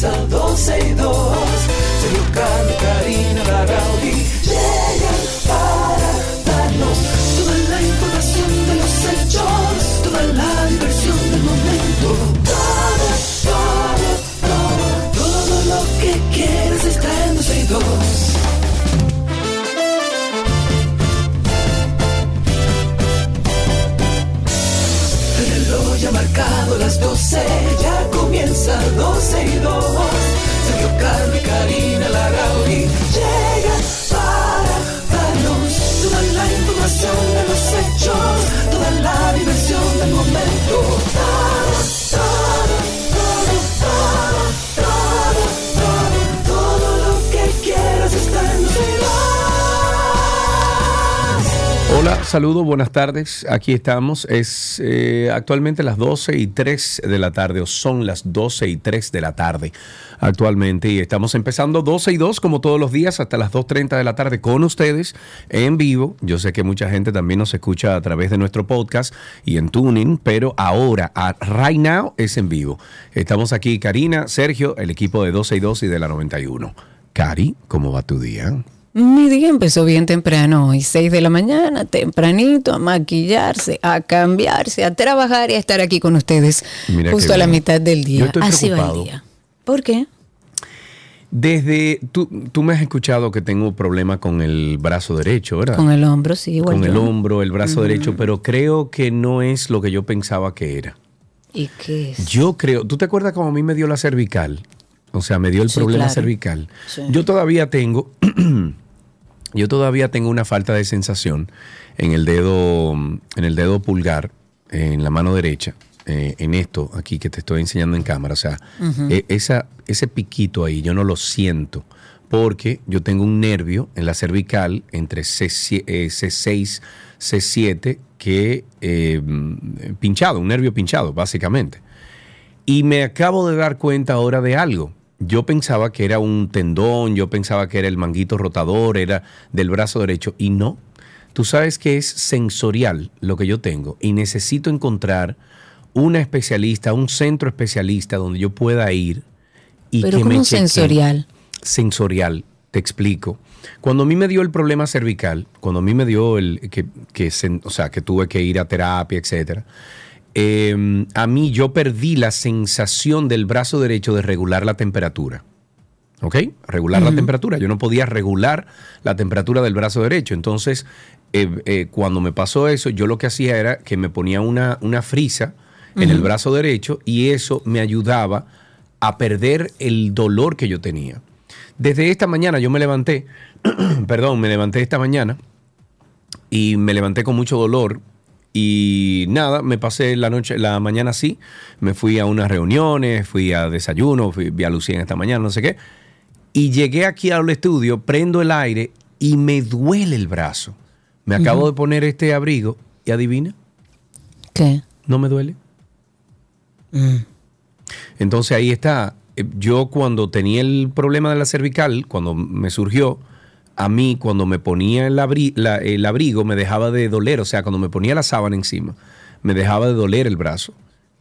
comienza 12 12 y 2. Sergio y Karina Larrauri llegan para darnos toda la información de los hechos, toda la diversión del momento. Hola, saludos, buenas tardes. Aquí estamos. Es eh, actualmente las 12 y 3 de la tarde, o son las 12 y 3 de la tarde actualmente. Y estamos empezando 12 y 2, como todos los días, hasta las 2.30 de la tarde con ustedes en vivo. Yo sé que mucha gente también nos escucha a través de nuestro podcast y en tuning, pero ahora, a right now, es en vivo. Estamos aquí, Karina, Sergio, el equipo de 12 y 2 y de la 91. Cari, ¿cómo va tu día? Mi día empezó bien temprano, hoy 6 de la mañana, tempranito, a maquillarse, a cambiarse, a trabajar y a estar aquí con ustedes Mira justo a la bien. mitad del Yo día. estoy Así va el día. ¿Por qué? Desde, tú, tú me has escuchado que tengo problema con el brazo derecho, ¿verdad? Con el hombro, sí, igual Con el yo. hombro, el brazo derecho, pero creo que no es lo que yo pensaba que era. ¿Y qué es? Yo creo, ¿tú te acuerdas cómo a mí me dio la cervical? O sea, me dio el Sí, problema claro. cervical. Sí. Yo todavía tengo, yo todavía tengo una falta de sensación en el dedo, en el dedo pulgar, en la mano derecha, eh, en esto aquí que te estoy enseñando en cámara. O sea, eh, esa, ese piquito ahí, yo no lo siento. Porque yo tengo un nervio en la cervical entre C, eh, C6, C7, que eh, pinchado, un nervio pinchado, básicamente. Y me acabo de dar cuenta ahora de algo. Yo pensaba que era un tendón, yo pensaba que era el manguito rotador, era del brazo derecho, y no. Tú sabes que es sensorial lo que yo tengo y necesito encontrar una especialista, un centro especialista donde yo pueda ir y Pero que como me sensorial. Sensorial, te explico. Cuando a mí me dio el problema cervical, cuando a mí me dio el que, que o sea, que tuve que ir a terapia, etcétera, eh, a mí yo perdí la sensación del brazo derecho de regular la temperatura. ¿Ok? Regular la temperatura. Yo no podía regular la temperatura del brazo derecho. Entonces, eh, eh, cuando me pasó eso, yo lo que hacía era que me ponía una, una frisa en el brazo derecho y eso me ayudaba a perder el dolor que yo tenía. Desde esta mañana yo me levanté, perdón, me levanté esta mañana y me levanté con mucho dolor y nada, me pasé la noche, la mañana así, me fui a unas reuniones, fui a desayuno, fui, vi a Lucía esta mañana, no sé qué, y llegué aquí al estudio, prendo el aire y me duele el brazo. Me acabo de poner este abrigo y adivina, ¿Qué? no me duele. Entonces ahí está. Eh, Yo cuando tenía el problema de la cervical, cuando me surgió, a mí cuando me ponía el, abri- el abrigo me dejaba de doler, o sea, cuando me ponía la sábana encima, me dejaba de doler el brazo.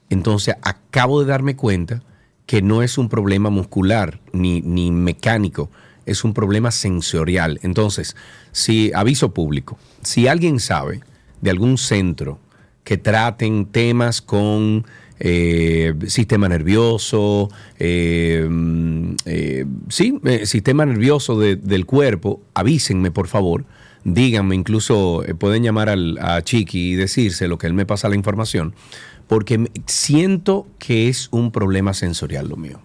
Entonces acabo de darme cuenta que no es un problema muscular ni, ni mecánico, es un problema sensorial. Entonces, si aviso público, si alguien sabe de algún centro que traten temas con eh, sistema nervioso, eh, mm, eh, sí, eh, sistema nervioso de- del cuerpo, avísenme por favor, díganme, incluso eh, pueden llamar al, a Chiqui y decirse lo que él me pasa la información, porque siento que es un problema sensorial lo mío.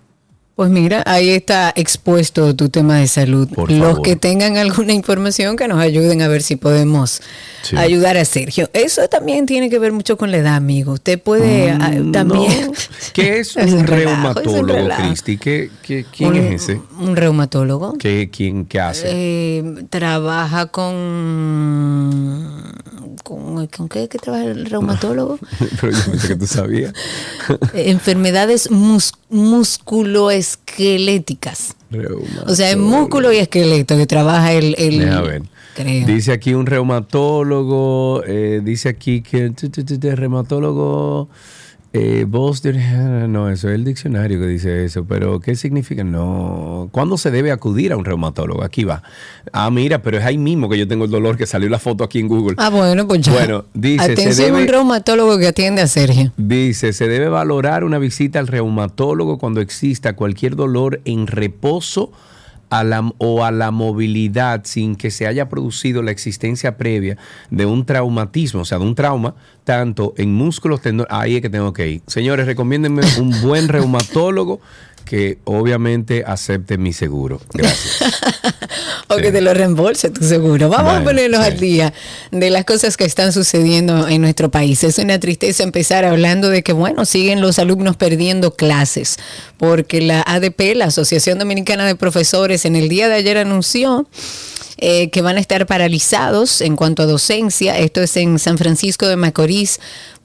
Pues mira, ahí está expuesto tu tema de salud. Por Los favor. que tengan alguna información que nos ayuden a ver si podemos Sí. ayudar a Sergio. Eso también tiene que ver mucho con la edad, amigo. Usted puede ah, Mm, también... no. ¿Qué es un reumatólogo. Cristi? ¿Qué, qué- quién un, es ese? Un reumatólogo. ¿Qué, quién, ¿Qué hace? Eh, trabaja con, con... ¿Con qué, qué trabaja el reumatólogo? Pero yo pensé que tú sabías. Enfermedades mus- musculoesqueléticas. O sea, es músculo y esqueleto que trabaja el... el ver. creo. Dice aquí un reumatólogo, eh, dice aquí que tu, reumatólogo Eh, de... No, eso es el diccionario que dice eso, pero ¿qué significa? No. ¿Cuándo se debe acudir a un reumatólogo? Aquí va. Ah, mira, pero es ahí mismo que yo tengo el dolor que salió la foto aquí en Google. Ah, bueno, pues ya. Bueno, dice, Atención, se debe, un reumatólogo que atiende a Sergio. dice, se debe valorar una visita al reumatólogo cuando exista cualquier dolor en reposo a la- o a la movilidad sin que se haya producido la existencia previa de un traumatismo, o sea, de un trauma, tanto en músculos, tendones. Ahí es que tengo que ir. Señores, recomiéndenme un buen reumatólogo que obviamente acepte mi seguro. Gracias. O Sí. que te lo reembolse tu seguro. Vamos a ponernos sí. al día de las cosas que están sucediendo en nuestro país. Es una tristeza empezar hablando de que, bueno, siguen los alumnos perdiendo clases, porque la ADP, la Asociación Dominicana de Profesores, en el día de ayer anunció eh, que van a estar paralizados en cuanto a docencia. Esto es en San Francisco de Macorís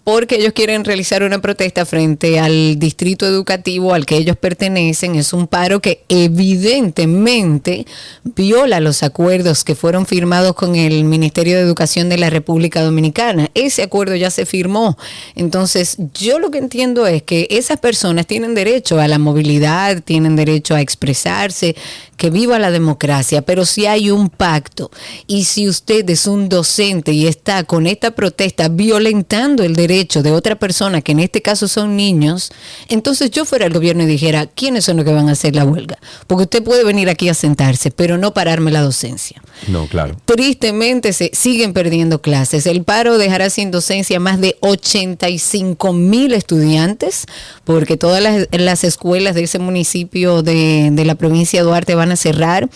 porque ellos quieren realizar una protesta frente al distrito educativo al que ellos pertenecen. Es un paro que evidentemente viola los acuerdos que fueron firmados con el Ministerio de Educación de la República Dominicana. Ese acuerdo ya se firmó. Entonces, yo lo que entiendo es que esas personas tienen derecho a la movilidad, tienen derecho a expresarse, que viva la democracia, pero si hay un pacto y si usted es un docente y está con esta protesta violentando el derecho de otra persona, que en este caso son niños, entonces yo fuera el gobierno y dijera, ¿quiénes son los que van a hacer la huelga? Porque usted puede venir aquí a sentarse, pero no pararme la docencia. No, claro. Tristemente se siguen perdiendo clases. El paro dejará sin docencia más de 85 mil estudiantes, porque todas las, las escuelas de ese municipio de, de la provincia de Duarte van a cerrar,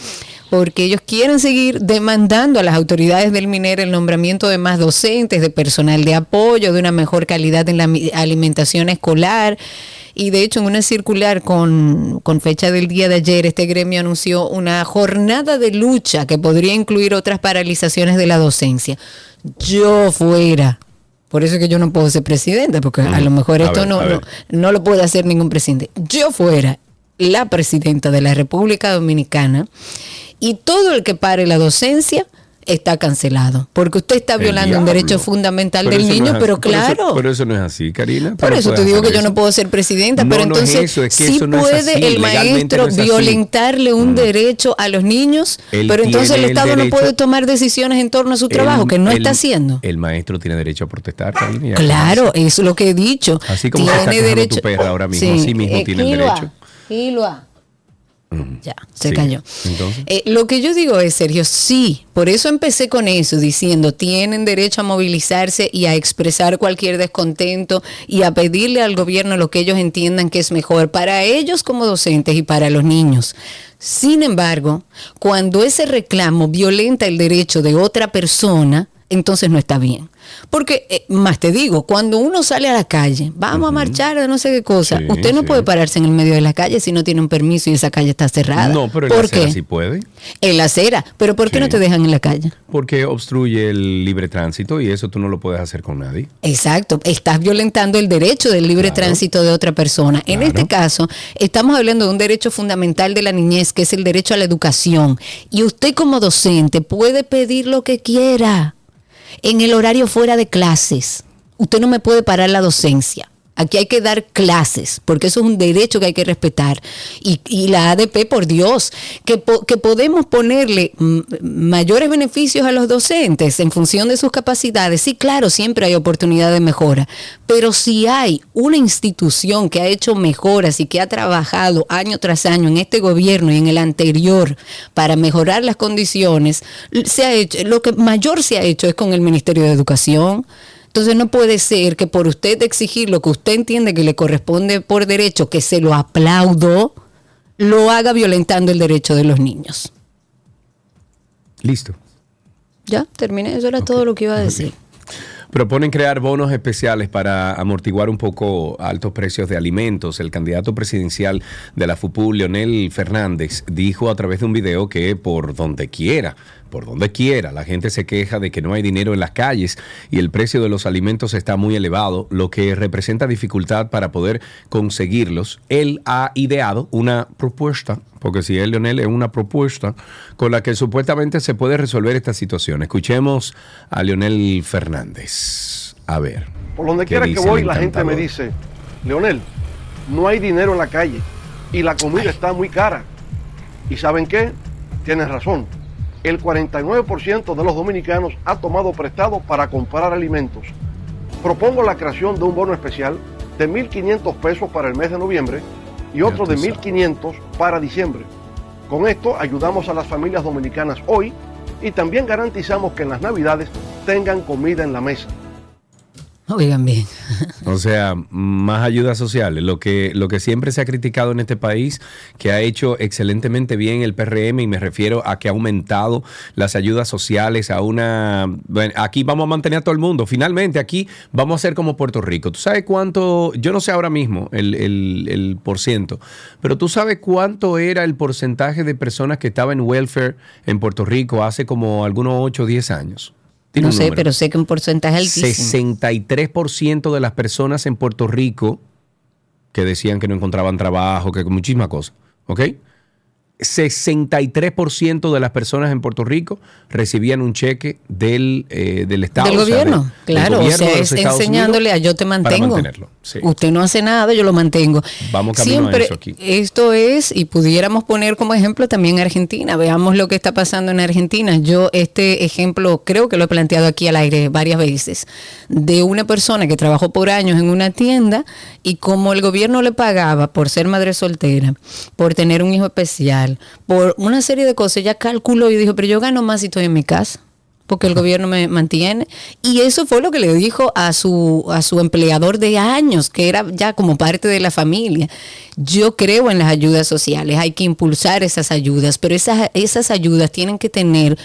porque ellos quieren seguir demandando a las autoridades del minero el nombramiento de más docentes, de personal de apoyo, de una mejor calidad en la alimentación escolar. Y de hecho, en una circular con, con fecha del día de ayer, este gremio anunció una jornada de lucha que podría incluir otras paralizaciones de la docencia. Yo fuera. Por eso es que yo no puedo ser presidenta, porque a lo mejor esto ver, no, no, no lo puede hacer ningún presidente. Yo fuera la presidenta de la República Dominicana y todo el que pare la docencia está cancelado, porque usted está violando un derecho fundamental Pero del no niño, pero así. Por eso- claro. Pero eso no es así, Karina. Por eso te digo que yo no puedo ser presidenta, No, pero no es entonces eso, es que sí puede así, el maestro violentarle un derecho a los niños, Él pero entonces el Estado no derecho- puede tomar decisiones en torno a su trabajo, que no está haciendo. El maestro tiene derecho a protestar, Karina. Claro, es lo que he dicho. Así como Tiene tu perra ahora mismo, así mismo eh, tiene el Kilua, derecho. Kilua. Ya, se Sí. cayó. Eh, lo que yo digo es, Sergio, sí, por eso empecé con eso, diciendo, tienen derecho a movilizarse y a expresar cualquier descontento y a pedirle al gobierno lo que ellos entiendan que es mejor para ellos como docentes y para los niños. Sin embargo, cuando ese reclamo violenta el derecho de otra persona, entonces no está bien. Porque, eh, más te digo, cuando uno sale a la calle, vamos a marchar de no sé qué cosa, Sí, usted no sí. puede pararse en el medio de la calle si no tiene un permiso y esa calle está cerrada. No, pero en ¿Por la acera qué? sí puede. En la acera. Pero ¿por qué Sí. no te dejan en la calle? Porque obstruye el libre tránsito y eso tú no lo puedes hacer con nadie. Exacto, estás violentando el derecho del libre Claro. tránsito de otra persona. En este caso, estamos hablando de un derecho fundamental de la niñez, que es el derecho a la educación. Y usted como docente puede pedir lo que quiera en el horario fuera de clases. Usted no me puede parar la docencia. Aquí hay que dar clases, porque eso es un derecho que hay que respetar. Y, y la ADP, por Dios, que, que podemos ponerle mayores beneficios a los docentes en función de sus capacidades. Sí, claro, siempre hay oportunidad de mejora. Pero si hay una institución que ha hecho mejoras y que ha trabajado año tras año en este gobierno y en el anterior para mejorar las condiciones, se ha hecho, lo que mayor se ha hecho es con el Ministerio de Educación. Entonces no puede ser que por usted exigir lo que usted entiende que le corresponde por derecho, que se lo aplaudo, lo haga violentando el derecho de los niños. Listo. Ya, terminé, eso era todo lo que iba a decir. Proponen crear bonos especiales para amortiguar un poco altos precios de alimentos. El candidato presidencial de la FUPU, Leonel Fernández, dijo a través de un video que por donde quiera, por donde quiera, la gente se queja de que no hay dinero en las calles y el precio de los alimentos está muy elevado, lo que representa dificultad para poder conseguirlos. Él ha ideado una propuesta, porque si es Leonel es una propuesta con la que supuestamente se puede resolver esta situación. Escuchemos a Leonel Fernández. A ver. Por donde ¿qué quiera que voy, la gente me dice, Leonel, no hay dinero en la calle y la comida está muy cara. ¿Y saben qué? Tienes razón. El 49% de los dominicanos ha tomado prestado para comprar alimentos. Propongo la creación de un bono especial de 1.500 pesos para el mes de noviembre y otro de 1.500 para diciembre. Con esto ayudamos a las familias dominicanas hoy y también garantizamos que en las navidades tengan comida en la mesa. Oigan bien. O sea, más ayudas sociales. Lo que, lo que siempre se ha criticado en este país, que ha hecho excelentemente bien el PRM, y me refiero a que ha aumentado las ayudas sociales a una... Bueno, aquí vamos a mantener a todo el mundo. Finalmente, aquí vamos a ser como Puerto Rico. ¿Tú sabes cuánto? Yo no sé ahora mismo el, el, el por ciento, pero tú sabes cuánto era el porcentaje de personas que estaban en welfare en Puerto Rico hace como algunos 8 o 10 años. Tiene No sé, número. pero sé que un porcentaje altísimo. 63% de las personas en Puerto Rico que decían que no encontraban trabajo, que muchísimas cosas, ¿ok? 63% de las personas en Puerto Rico recibían un cheque del, eh, del Estado. Del o sea, gobierno, del claro, gobierno o sea, es enseñándole Unidos a yo te mantengo. sí. Usted no hace nada, yo lo mantengo. Vamos camino a Siempre, eso aquí. Esto es, y pudiéramos poner como ejemplo también Argentina. Veamos lo que está pasando en Argentina. Yo este ejemplo creo que lo he planteado aquí al aire varias veces, de una persona que trabajó por años en una tienda y como el gobierno le pagaba por ser madre soltera, por tener un hijo especial, por una serie de cosas, ella calculó y dijo, pero yo gano más si estoy en mi casa porque el gobierno me mantiene. Y eso fue lo que le dijo a su, a su empleador de años, que era ya como parte de la familia. Yo creo en las ayudas sociales, hay que impulsar esas ayudas, pero esas, esas ayudas tienen que tener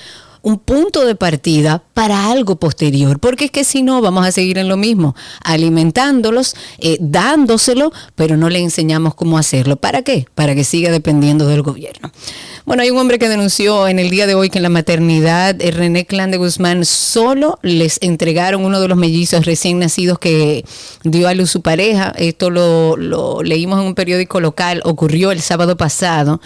un punto de partida para algo posterior, porque es que si no vamos a seguir en lo mismo, alimentándolos, eh, dándoselo, pero no le enseñamos cómo hacerlo. ¿Para qué? Para que siga dependiendo del gobierno. Bueno, hay un hombre que denunció en el día de hoy que en la maternidad eh, René Clan de Guzmán solo les entregaron uno de los mellizos recién nacidos que dio a luz su pareja. Esto lo, lo leímos en un periódico local, ocurrió el sábado pasado,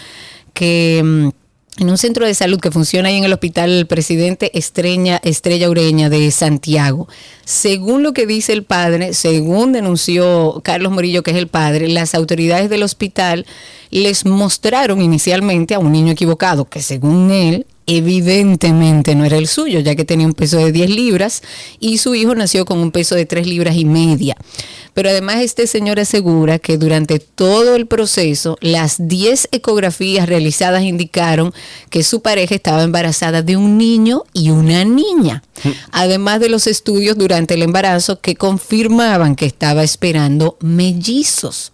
que... en un centro de salud que funciona ahí en el hospital Presidente Estrella, Estrella Ureña de Santiago. Según lo que dice el padre, según denunció Carlos Morillo, que es el padre, las autoridades del hospital les mostraron inicialmente a un niño equivocado, que según él evidentemente no era el suyo, ya que tenía un peso de 10 libras y su hijo nació con un peso de 3 libras y media. Pero además este señor asegura que durante todo el proceso las 10 ecografías realizadas indicaron que su pareja estaba embarazada de un niño y una niña. Además de los estudios durante el embarazo que confirmaban que estaba esperando mellizos.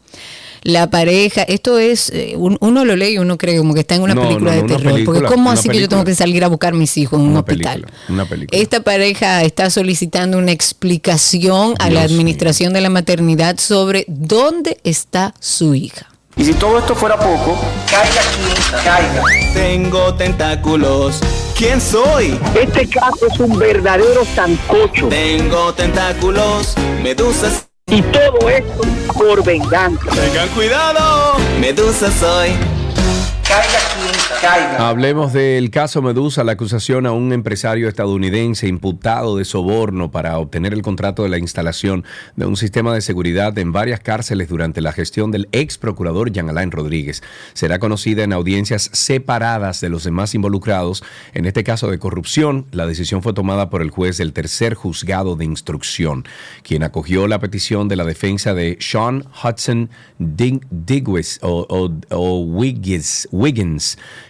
La pareja, esto es, eh, un- uno lo lee y uno cree como que está en una No, película no, de no, terror. porque ¿cómo así que yo tengo que salir a buscar a mis hijos en un hospital? película, una película. Esta pareja está solicitando una explicación a la administración de la maternidad sobre dónde está su hija. Y si todo esto fuera poco, caiga quien caiga. Tengo tentáculos. ¿Quién soy? Este caso es un verdadero sancocho. Tengo tentáculos. Medusas. Y todo esto por venganza. Tengan cuidado. Medusa soy. Hablemos del caso Medusa, la acusación a un empresario estadounidense imputado de soborno para obtener el contrato de la instalación de un sistema de seguridad en varias cárceles durante la gestión del ex procurador Jean Alain Rodríguez. Será conocida en audiencias separadas de los demás involucrados. En este caso de corrupción, la decisión fue tomada por el juez del tercer juzgado de instrucción, quien acogió la petición de la defensa de Sean Hudson Dig- o, Wiggins,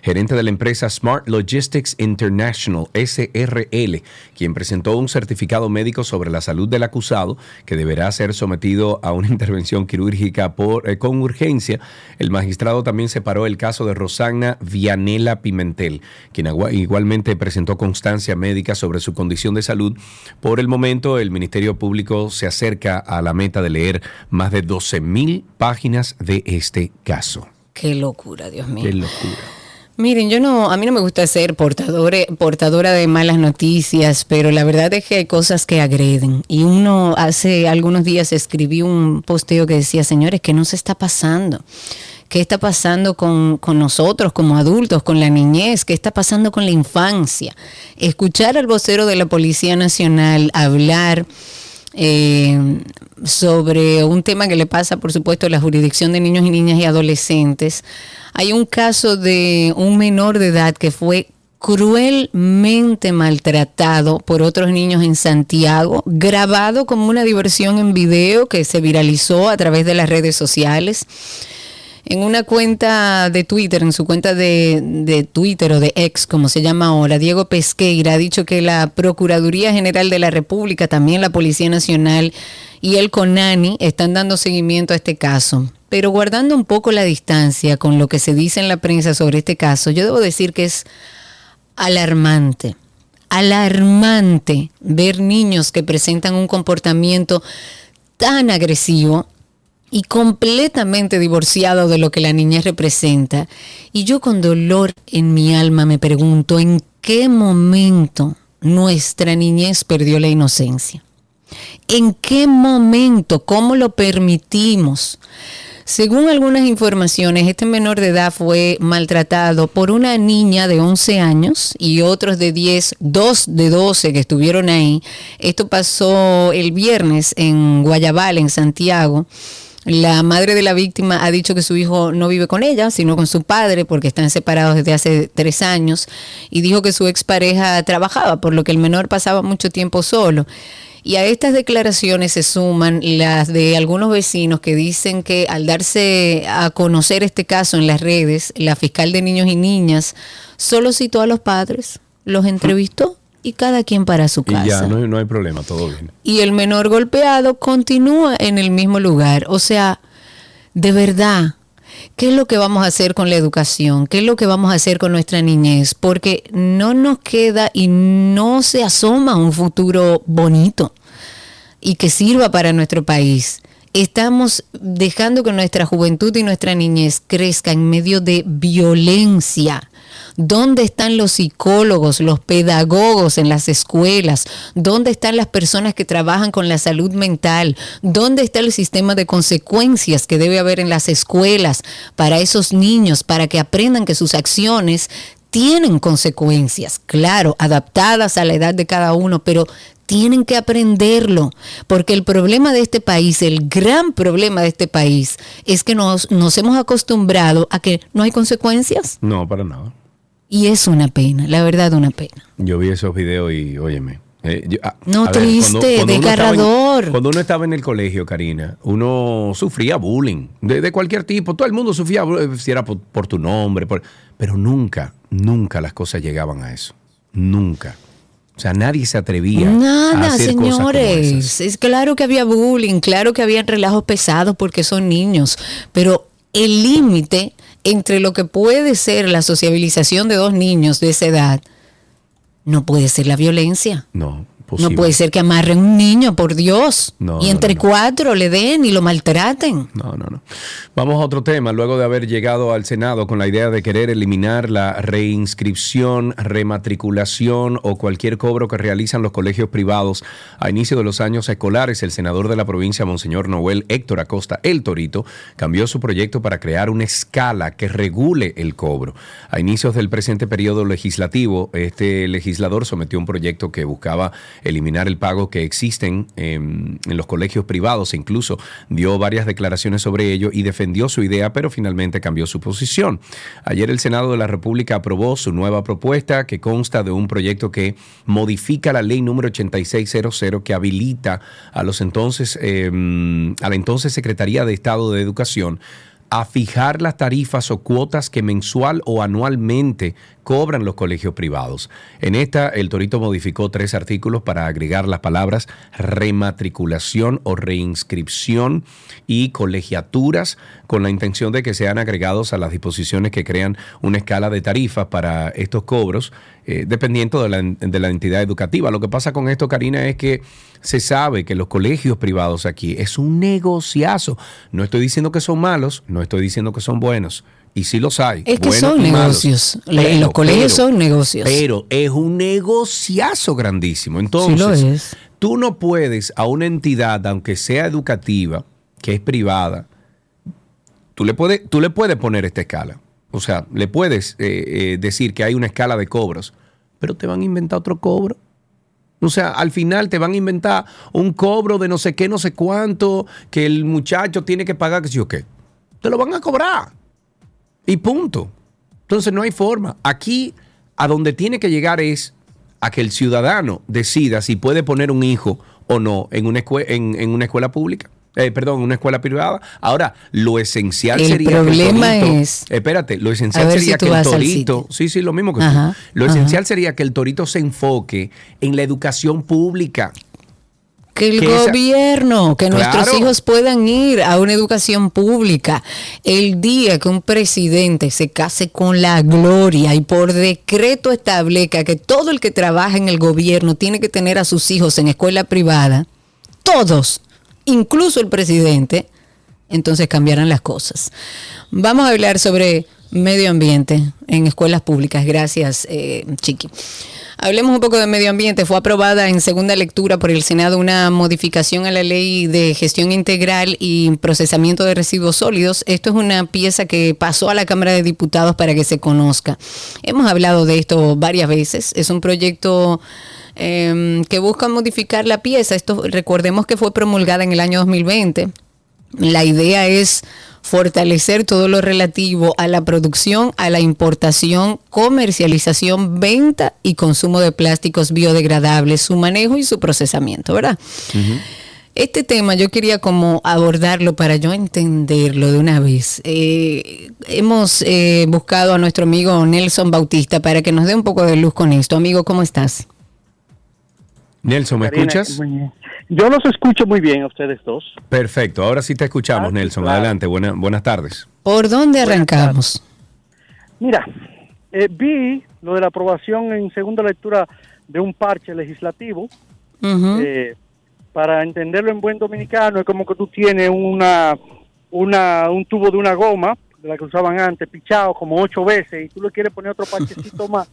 gerente de la empresa Smart Logistics International, SRL, quien presentó un certificado médico sobre la salud del acusado que deberá ser sometido a una intervención quirúrgica eh, con urgencia. El magistrado también separó el caso de Rosanna Vianela Pimentel, quien igualmente presentó constancia médica sobre su condición de salud. Por el momento, el Ministerio Público se acerca a la meta de leer más de 12 mil páginas de este caso. Qué locura, Dios mío. Qué locura. Miren, yo no, a mí no me gusta ser portadore- portadora de malas noticias, pero la verdad es que hay cosas que agreden. Y uno hace algunos días escribí un posteo que decía, señores, ¿qué nos está pasando? ¿Qué está pasando con, con nosotros como adultos, con la niñez? ¿Qué está pasando con la infancia? Escuchar al vocero de la Policía Nacional hablar eh, sobre un tema que le pasa, por supuesto, a la jurisdicción de niños y niñas y adolescentes. Hay un caso de un menor de edad que fue cruelmente maltratado por otros niños en Santiago, grabado como una diversión en video que se viralizó a través de las redes sociales en una cuenta de Twitter, en su cuenta de, de, Twitter o de ex, como se llama ahora, Diego Pesqueira ha dicho que la Procuraduría General de la República, también la Policía Nacional y el CONANI están dando seguimiento a este caso. Pero guardando un poco la distancia con lo que se dice en la prensa sobre este caso, yo debo decir que es alarmante, alarmante ver niños que presentan un comportamiento tan agresivo y completamente divorciado de lo que la niñez representa. Y yo con dolor en mi alma me pregunto en qué momento nuestra niñez perdió la inocencia. ¿En qué momento? ¿Cómo lo permitimos? Según algunas informaciones, este menor de edad fue maltratado por una niña de 11 años y otros de 10, dos de 12 que estuvieron ahí. Esto pasó el viernes en Guayabal, en Santiago. La madre de la víctima ha dicho que su hijo no vive con ella, sino con su padre, porque están separados desde hace tres años, y dijo que su expareja trabajaba, por lo que el menor pasaba mucho tiempo solo. Y a estas declaraciones se suman las de algunos vecinos que dicen que al darse a conocer este caso en las redes, la fiscal de niños y niñas solo citó a los padres, los entrevistó y cada quien para su casa. Y ya, no, no hay problema, todo bien. Y el menor golpeado continúa en el mismo lugar. O sea, de verdad, ¿qué es lo que vamos a hacer con la educación? ¿Qué es lo que vamos a hacer con nuestra niñez? Porque no nos queda y no se asoma un futuro bonito y que sirva para nuestro país. Estamos dejando que nuestra juventud y nuestra niñez crezca en medio de violencia ¿Dónde están los psicólogos, los pedagogos en las escuelas? ¿Dónde están las personas que trabajan con la salud mental? ¿Dónde está el sistema de consecuencias que debe haber en las escuelas para esos niños, para que aprendan que sus acciones tienen consecuencias, claro, adaptadas a la edad de cada uno, pero tienen que aprenderlo, porque el problema de este país, el gran problema de este país, es que nos, nos hemos acostumbrado a que no hay consecuencias. No, para nada. Y es una pena, la verdad, una pena. Yo vi esos videos y, óyeme. eh, yo- ah, No, a ver, triste, uno estaba en- desgarrador. cuando uno estaba en el colegio, Karina, uno sufría bullying de, de cualquier tipo. Todo el mundo sufría, bu- si era por, por tu nombre, por- pero nunca, nunca las cosas llegaban a eso. Nunca. O sea, nadie se atrevía a Nada, hacer cosas como señores. esas. Es claro que había bullying, claro que había relajos pesados porque son niños, pero el límite entre lo que puede ser la sociabilización de dos niños de esa edad no puede ser la violencia. No, No puede ser que amarren un niño, por Dios. No, y entre no, no. cuatro le den y lo maltraten. No, no, no. Vamos a otro tema. Luego de haber llegado al Senado con la idea de querer eliminar la reinscripción, rematriculación o cualquier cobro que realizan los colegios privados a inicio de los años escolares, el senador de la provincia, Monseñor Noel Héctor Acosta, el Torito, cambió su proyecto para crear una escala que regule el cobro. A inicios del presente periodo legislativo, este legislador sometió un proyecto que buscaba eliminar el pago que existen en, en los colegios privados e incluso dio varias declaraciones sobre ello y defendió su idea, pero finalmente cambió su posición. Ayer el Senado de la República aprobó su nueva propuesta que consta de un proyecto que modifica la ley número 8600 que habilita a los entonces eh, a la entonces Secretaría de Estado de Educación a fijar las tarifas o cuotas que mensual o anualmente cobran los colegios privados. En esta, el Torito modificó tres artículos para agregar las palabras rematriculación o reinscripción y colegiaturas con la intención de que sean agregados a las disposiciones que crean una escala de tarifas para estos cobros, eh, dependiendo de la, de la entidad educativa. Lo que pasa con esto, Karina, es que se sabe que los colegios privados aquí es un negociazo. No estoy diciendo que son malos, no estoy diciendo que son buenos. Y sí los hay. Es que son negocios. Le- los colegios son negocios. Pero es un negociazo grandísimo. Entonces, Sí lo es. tú no puedes a una entidad, aunque sea educativa, que es privada, tú le puedes, tú le puedes poner esta escala. O sea, le puedes eh, eh, decir que hay una escala de cobros, pero te van a inventar otro cobro. O sea, al final te van a inventar un cobro de no sé qué, no sé cuánto, que el muchacho tiene que pagar, que sí o qué. Te lo van a cobrar. Y punto. Entonces no hay forma. Aquí a donde tiene que llegar es a que el ciudadano decida si puede poner un hijo o no en una, escue- en, en una escuela pública. Eh, perdón, en una escuela privada. Ahora, lo esencial El sería que problema el torito, es- Espérate, lo esencial sería si que el torito. Sí, sí, lo mismo que tú. Lo ajá. esencial sería que el torito se enfoque en la educación pública. Que el Que esa- gobierno, que nuestros hijos puedan ir a una educación pública. El día que un presidente se case con la gloria y por decreto establezca que todo el que trabaja en el gobierno tiene que tener a sus hijos en escuela privada, todos, incluso el presidente, entonces cambiarán las cosas. Vamos a hablar sobre medio ambiente en escuelas públicas. Gracias, eh, Chiqui. Hablemos un poco de medio ambiente. Fue aprobada en segunda lectura por el Senado una modificación a la ley de gestión integral y procesamiento de residuos sólidos. Esto es una pieza que pasó a la Cámara de Diputados para que se conozca. Hemos hablado de esto varias veces. Es un proyecto eh, que busca modificar la pieza. Esto recordemos que fue promulgada en el año 2020. La idea es fortalecer todo lo relativo a la producción, a la importación, comercialización, venta y consumo de plásticos biodegradables, su manejo y su procesamiento, ¿verdad? Este tema yo quería como abordarlo para yo entenderlo de una vez. Eh, hemos eh, buscado a nuestro amigo Nelson Bautista para que nos dé un poco de luz con esto. Amigo, ¿cómo estás? Nelson, ¿me Karina, escuchas? Yo los escucho muy bien a ustedes dos. Perfecto, ahora sí te escuchamos, Ah, Nelson. claro. Adelante, buena- buenas tardes. ¿Por dónde arrancamos? Mira, eh, vi lo de la aprobación en segunda lectura de un parche legislativo. Eh, para entenderlo en buen dominicano, es como que tú tienes una, una, un tubo de una goma, de la que usaban antes, pichado como ocho veces, y tú le quieres poner otro parchecito más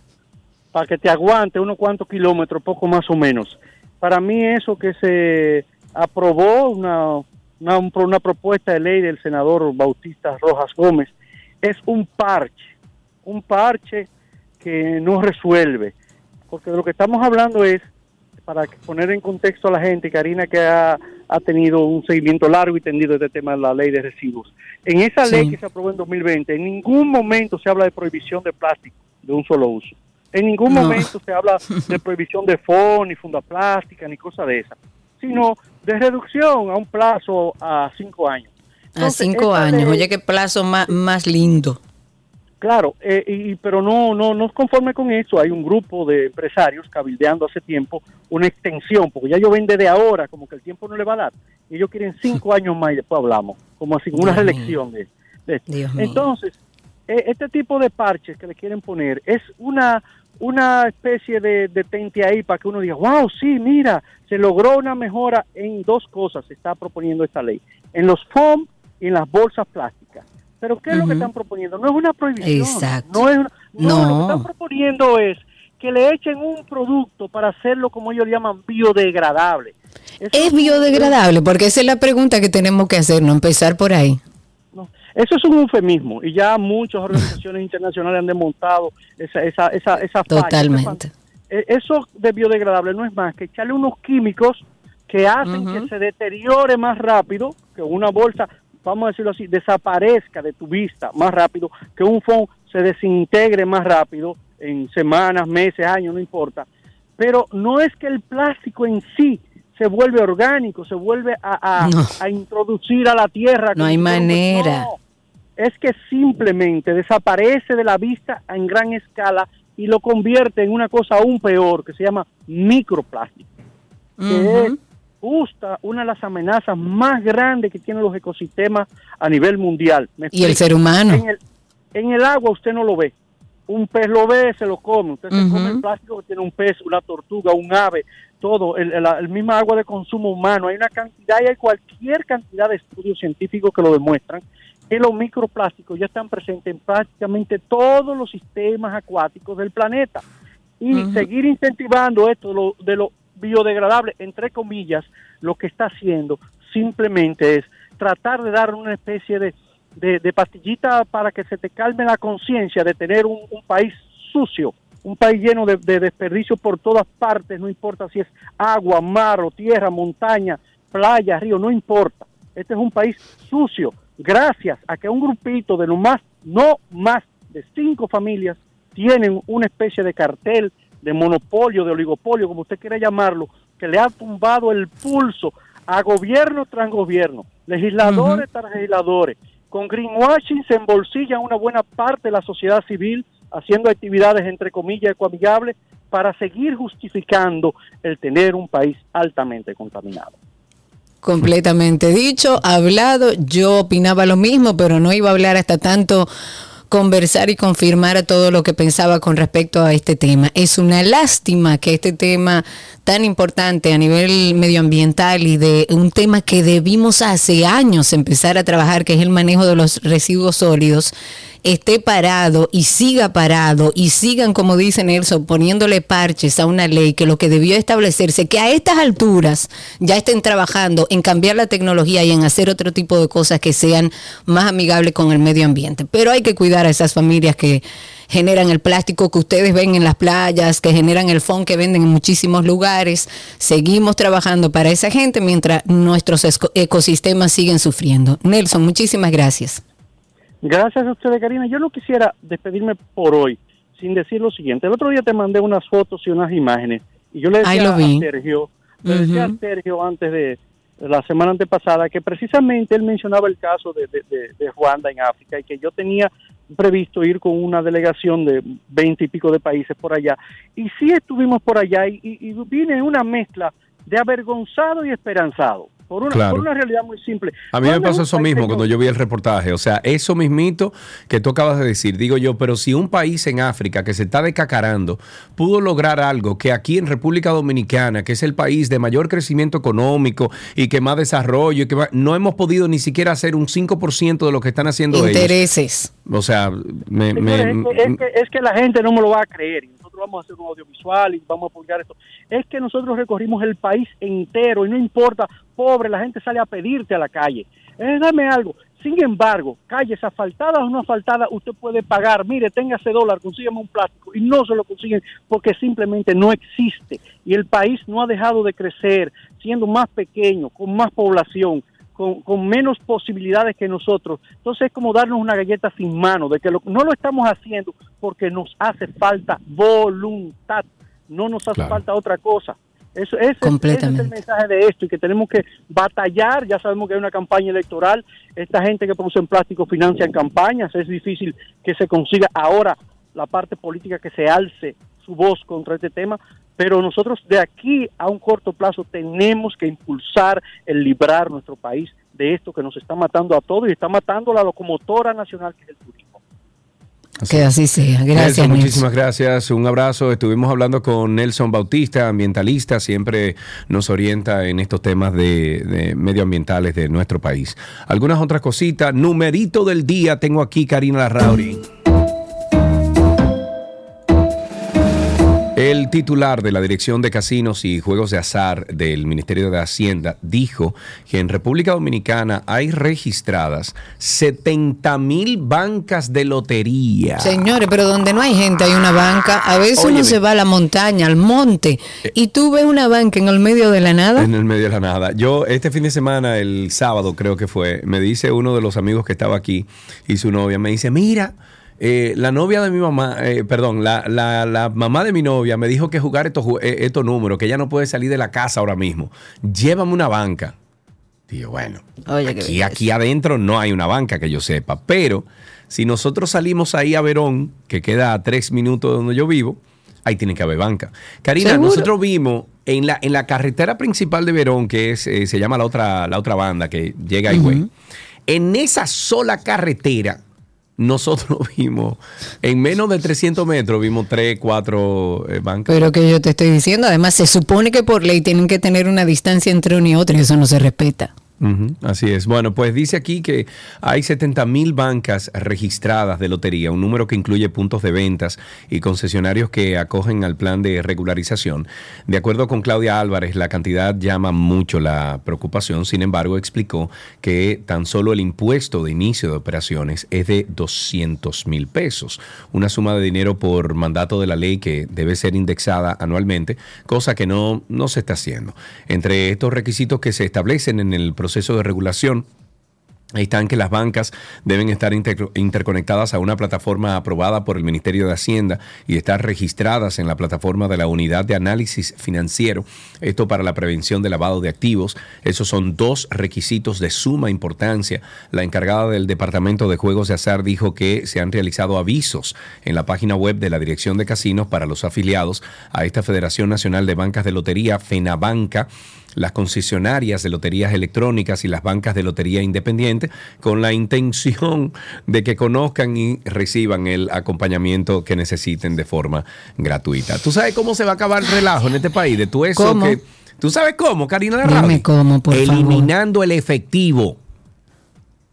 para que te aguante unos cuantos kilómetros, poco más o menos. Para mí eso que se aprobó, una, una, una propuesta de ley del senador Bautista Rojas Gómez, es un parche, un parche que no resuelve, porque de lo que estamos hablando es para poner en contexto a la gente, Karina, que ha, ha tenido un seguimiento largo y tendido de este tema de la ley de residuos. En esa Sí. ley que se aprobó en 2020, en ningún momento se habla de prohibición de plástico de un solo uso. En ningún No. momento se habla de prohibición de FON, ni funda plástica, ni cosa de esa, sino de reducción a un plazo a cinco años. A cinco años. Oye, qué plazo más, más lindo. Claro, eh, y, pero no, no, no conforme con eso. Hay un grupo de empresarios cabildeando hace tiempo una extensión, porque ya yo ven desde ahora, como que el tiempo no le va a dar. Y ellos quieren cinco años más y después hablamos, como así, una Dios mío. reelección de, de. Dios. Entonces, eh, este tipo de parches que le quieren poner es una una especie de, de tente ahí para que uno diga, wow, sí, mira, se logró una mejora en dos cosas, se está proponiendo esta ley, en los foam y en las bolsas plásticas. Pero ¿qué es lo que están proponiendo? No es una prohibición. Exacto. No, es, no, No. lo que están proponiendo es que le echen un producto para hacerlo como ellos llaman biodegradable. Eso Es biodegradable, porque esa es la pregunta que tenemos que hacer, no empezar por ahí. Eso es un eufemismo y ya muchas organizaciones internacionales han desmontado esa, esa, esa, esa falla. Totalmente. Eh, Eso de biodegradable no es más que echarle unos químicos que hacen que se deteriore más rápido, que una bolsa, vamos a decirlo así, desaparezca de tu vista más rápido, que un foam se desintegre más rápido en semanas, meses, años, no importa. Pero no es que el plástico en sí se vuelve orgánico, se vuelve a, a- No. a introducir a la tierra. No hay manera. No, es que simplemente desaparece de la vista en gran escala y lo convierte en una cosa aún peor que se llama microplástico, que es justa una de las amenazas más grandes que tienen los ecosistemas a nivel mundial. Me Y el ser humano. En el, en el agua usted no lo ve. Un pez lo ve, se lo come. Usted se come el plástico que tiene un pez, una tortuga, un ave, todo, el, el, el mismo agua de consumo humano. Hay una cantidad y hay cualquier cantidad de estudios científicos que lo demuestran que los microplásticos ya están presentes en prácticamente todos los sistemas acuáticos del planeta. Y seguir incentivando esto de lo, de lo biodegradable, entre comillas, lo que está haciendo simplemente es tratar de dar una especie de, de, de pastillita para que se te calme la conciencia de tener un, un país sucio, un país lleno de, de desperdicios por todas partes, no importa si es agua, mar o tierra, montaña, playa, río, no importa. Este es un país sucio, gracias a que un grupito de no más, no más de cinco familias tienen una especie de cartel, de monopolio, de oligopolio, como usted quiera llamarlo, que le ha tumbado el pulso a gobierno tras gobierno, legisladores tras legisladores. Con greenwashing se embolsilla una buena parte de la sociedad civil haciendo actividades entre comillas ecoamigables para seguir justificando el tener un país altamente contaminado. Completamente dicho, hablado, yo opinaba lo mismo, pero no iba a hablar hasta tanto conversar y confirmar todo lo que pensaba con respecto a este tema. Es una lástima que este tema tan importante a nivel medioambiental y de un tema que debimos hace años empezar a trabajar, que es el manejo de los residuos sólidos, esté parado y siga parado y sigan, como dice Nelson, poniéndole parches a una ley que lo que debió establecerse, que a estas alturas ya estén trabajando en cambiar la tecnología y en hacer otro tipo de cosas que sean más amigables con el medio ambiente. Pero hay que cuidar a esas familias que generan el plástico que ustedes ven en las playas, que generan el fond que venden en muchísimos lugares. Seguimos trabajando para esa gente mientras nuestros ecosistemas siguen sufriendo. Nelson, muchísimas gracias. Gracias a ustedes, Karina. Yo no quisiera despedirme por hoy sin decir lo siguiente. El otro día te mandé unas fotos y unas imágenes y yo le decía a Sergio, le decía a Sergio antes de la semana antepasada que precisamente él mencionaba el caso de, de, de- de Ruanda en África y que yo tenía previsto ir con una delegación de veinte y pico de países por allá. Y sí estuvimos por allá y, y, y vine una mezcla de avergonzado y esperanzado. Por una, Claro. por una realidad muy simple. A mí me pasó eso mismo cuando yo vi el reportaje. O sea, eso mismito que tú acabas de decir, digo yo, pero si un país en África que se está decacarando pudo lograr algo que aquí en República Dominicana, que es el país de mayor crecimiento económico y que más desarrollo, y que más- no hemos podido ni siquiera hacer un 5% de lo que están haciendo ellos. Intereses. O sea, me, es, que, es que- es que la gente no me lo va a creer vamos a hacer un audiovisual y vamos a publicar esto. Es que nosotros recorrimos el país entero y no importa, pobre, la gente sale a pedirte a la calle. Eh, dame algo. Sin embargo, calles asfaltadas o no asfaltadas, usted puede pagar, mire, tenga ese dólar, consígueme un plástico y no se lo consiguen porque simplemente no existe. Y el país no ha dejado de crecer, siendo más pequeño, con más población, con, con menos posibilidades que nosotros. Entonces es como darnos una galleta sin mano, de que lo- no lo estamos haciendo porque nos hace falta voluntad, no nos hace Claro. falta otra cosa. Eso, ese, es- ese es el mensaje de esto y que tenemos que batallar. Ya sabemos que hay una campaña electoral. Esta gente que produce en plástico financian campañas. Es difícil que se consiga ahora la parte política que se alce su voz contra este tema. Pero nosotros de aquí a un corto plazo tenemos que impulsar el librar nuestro país de esto que nos está matando a todos y está matando la locomotora nacional que es el turismo. Que así sea. Gracias, Nelson, Nelson. muchísimas gracias. Un abrazo. Estuvimos hablando con Nelson Bautista, ambientalista, siempre nos orienta en estos temas de, de medioambientales de nuestro país. Algunas otras cositas. Numerito del día. Tengo aquí Karina Larrauri. El titular de la Dirección de Casinos y Juegos de Azar del Ministerio de Hacienda dijo que en República Dominicana hay registradas 70 mil bancas de lotería. Señores, pero donde no hay gente hay una banca. A veces Óyeme. uno se va a la montaña, al monte, y tú ves una banca en el medio de la nada. En el medio de la nada. Yo este fin de semana, el sábado creo que fue, me dice uno de los amigos que estaba aquí y su novia, me dice, mira, eh, la novia de mi mamá, eh, perdón, la, la- la mamá de mi novia me dijo que jugar estos, eh, estos números, que ella no puede salir de la casa ahora mismo. Llévame una banca. Digo, bueno, Oye, aquí, aquí adentro no hay una banca que yo sepa, pero si nosotros salimos ahí a Verón, que queda a tres minutos de donde yo vivo, ahí tiene que haber banca. Karina, ¿Seguro? nosotros vimos en la, en la carretera principal de Verón, que es, eh, se llama la otra, la otra banda que llega a Higüey, en esa sola carretera, nosotros vimos, en menos de 300 metros, vimos tres, cuatro eh, bancas. Pero que yo te estoy diciendo, además se supone que por ley tienen que tener una distancia entre uno y otro y eso no se respeta. Así es. Bueno, pues dice aquí que hay 70 mil bancas registradas de lotería, un número que incluye puntos de ventas y concesionarios que acogen al plan de regularización. De acuerdo con Claudia Álvarez, la cantidad llama mucho la preocupación. Sin embargo, explicó que tan solo el impuesto de inicio de operaciones es de 200 mil pesos, una suma de dinero por mandato de la ley que debe ser indexada anualmente, cosa que no, no se está haciendo. Entre estos requisitos que se establecen en el proceso de regulación, Ahí están que las bancas deben estar inter- interconectadas a una plataforma aprobada por el Ministerio de Hacienda y estar registradas en la plataforma de la Unidad de Análisis Financiero. Esto para la prevención de lavado de activos. Esos son dos requisitos de suma importancia. La encargada del Departamento de Juegos de Azar dijo que se han realizado avisos en la página web de la Dirección de Casinos para los afiliados a esta Federación Nacional de Bancas de Lotería, FENABANCA las concesionarias de loterías electrónicas y las bancas de lotería independiente con la intención de que conozcan y reciban el acompañamiento que necesiten de forma gratuita. ¿Tú sabes cómo se va a acabar el relajo en este país? De tú eso ¿Cómo? que... ¿Tú sabes cómo, Karina Dime Larrauri? cómo, por favor. Eliminando el efectivo.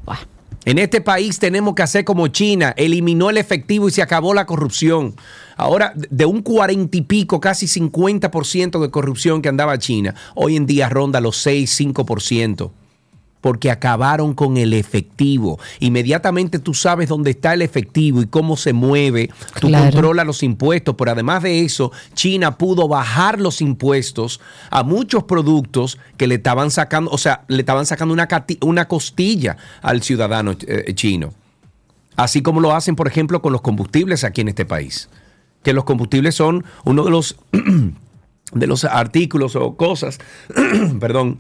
Buah. En este país tenemos que hacer como China, eliminó el efectivo y se acabó la corrupción. Ahora, de un cuarenta y pico, casi 50% de corrupción que andaba China, hoy en día ronda los 6, 5%. Porque acabaron con el efectivo. Inmediatamente tú sabes dónde está el efectivo y cómo se mueve. Tú Claro. controlas los impuestos. Pero además de eso, China pudo bajar los impuestos a muchos productos que le estaban sacando, o sea, le estaban sacando una, una costilla al ciudadano eh, chino. Así como lo hacen, por ejemplo, con los combustibles aquí en este país. Que los combustibles son uno de los, de los artículos o cosas, perdón,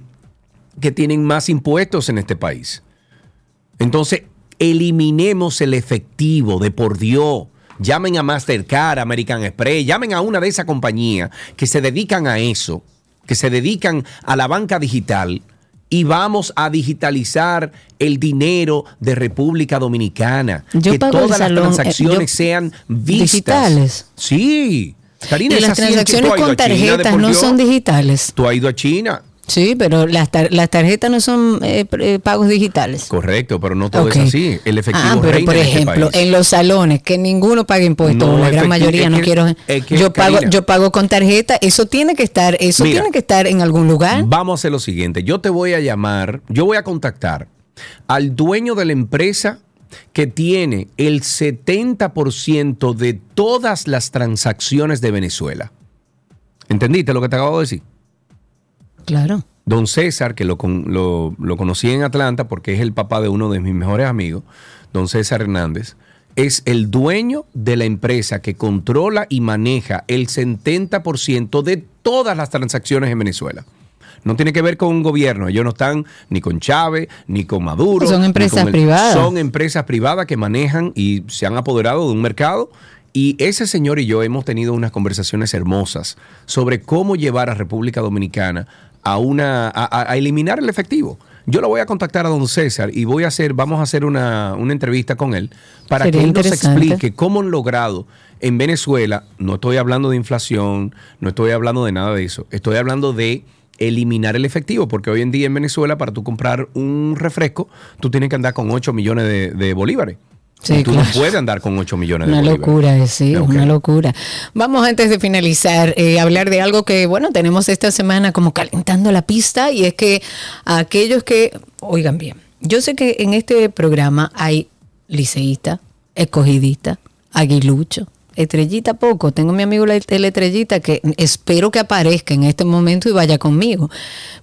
que tienen más impuestos en este país. Entonces, eliminemos el efectivo de por Dios. Llamen a Mastercard, American Express, llamen a una de esas compañías que se dedican a eso, que se dedican a la banca digital y vamos a digitalizar el dinero de República Dominicana. Yo que todas salón, las eh, transacciones sean vistas. digitales. Sí. Karina, y las transacciones con tarjetas no son digitales. Tú has ido a China. Sí, pero las, tar- las tarjetas no son eh, eh, pagos digitales. Correcto, pero no todo es así. El efectivo Ah, pero reina por en este ejemplo, país. en los salones, que ninguno paga impuestos, No, la gran mayoría, es no quiero. es que, yo pago, yo pago con tarjeta, eso tiene que estar, eso Mira. tiene que estar en algún lugar. Vamos a hacer lo siguiente. Yo te voy a llamar, yo voy a contactar al dueño de la empresa que tiene el 70% de todas las transacciones de Venezuela. ¿Entendiste lo que te acabo de decir? Claro. Don César, que lo, lo, lo conocí en Atlanta porque es el papá de uno de mis mejores amigos, don César Hernández, es el dueño de la empresa que controla y maneja el 70% de todas las transacciones en Venezuela. No tiene que ver con un gobierno, ellos no están ni con Chávez, ni con Maduro. Son empresas el- privadas. Son empresas privadas que manejan y se han apoderado de un mercado. Y ese señor y yo hemos tenido unas conversaciones hermosas sobre cómo llevar a República Dominicana a una a, a- eliminar el efectivo. Yo lo voy a contactar a don César y voy a hacer, vamos a hacer una, una entrevista con él para Sería que él nos explique cómo han logrado en Venezuela, no estoy hablando de inflación, no estoy hablando de nada de eso, estoy hablando de eliminar el efectivo, porque hoy en día en Venezuela para tú comprar un refresco, tú tienes que andar con 8 millones de, de bolívares. Sí, tú claro. no puedes andar con 8 millones Una de bolívares. locura, eh, sí, una locura. Vamos antes de finalizar eh, a hablar de algo que, bueno, tenemos esta semana como calentando la pista y es que aquellos que, oigan bien, yo sé que en este programa hay liceísta, escogidista, aguilucho, estrellita poco. Tengo mi amigo la- el estrellita que espero que aparezca en este momento y vaya conmigo.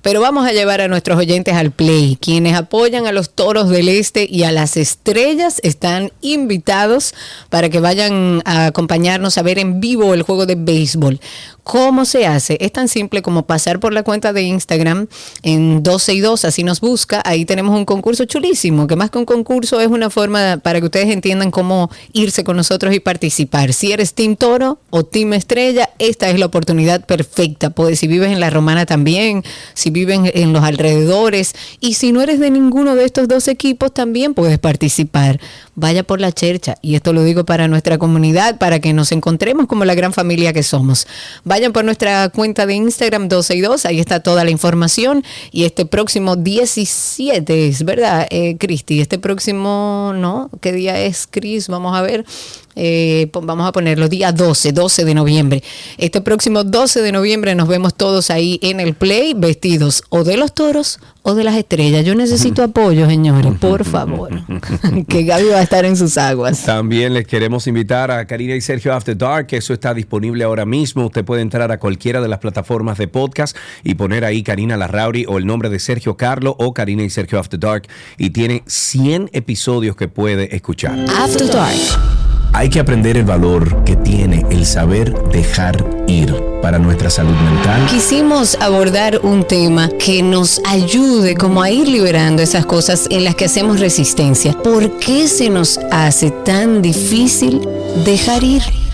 Pero vamos a llevar a nuestros oyentes al play. Quienes apoyan a los toros del este y a las estrellas están invitados para que vayan a acompañarnos a ver en vivo el juego de béisbol. ¿Cómo se hace? Es tan simple como pasar por la cuenta de Instagram en 12 y 2, así nos busca. Ahí tenemos un concurso chulísimo, que más que un concurso es una forma para que ustedes entiendan cómo irse con nosotros y participar. Si eres Team Toro o Team Estrella, esta es la oportunidad perfecta. Puedes, si vives en La Romana también, si vives en los alrededores y si no eres de ninguno de estos dos equipos, también puedes participar. Vaya por la chercha y esto lo digo para nuestra comunidad, para que nos encontremos como la gran familia que somos. Vaya Vayan por nuestra cuenta de Instagram 12 y 2, ahí está toda la información. Y este próximo 17, es verdad, eh, Cristi, este próximo, ¿no? ¿Qué día es, Cris? Vamos a ver. Eh, vamos a ponerlo día 12, 12 de noviembre. Este próximo 12 de noviembre nos vemos todos ahí en el play vestidos o de los toros o de las estrellas. Yo necesito apoyo, señores, por favor. que Gaby va a estar en sus aguas. También les queremos invitar a Karina y Sergio After Dark, que eso está disponible ahora mismo. Usted puede entrar a cualquiera de las plataformas de podcast y poner ahí Karina Larrauri o el nombre de Sergio Carlo o Karina y Sergio After Dark y tiene 100 episodios que puede escuchar. After Dark. Hay que aprender el valor que tiene el saber dejar ir para nuestra salud mental. Quisimos abordar un tema que nos ayude como a ir liberando esas cosas en las que hacemos resistencia. ¿Por qué se nos hace tan difícil dejar ir?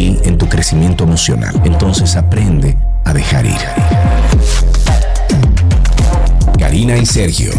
en tu crecimiento emocional. Entonces aprende a dejar ir. Karina y Sergio,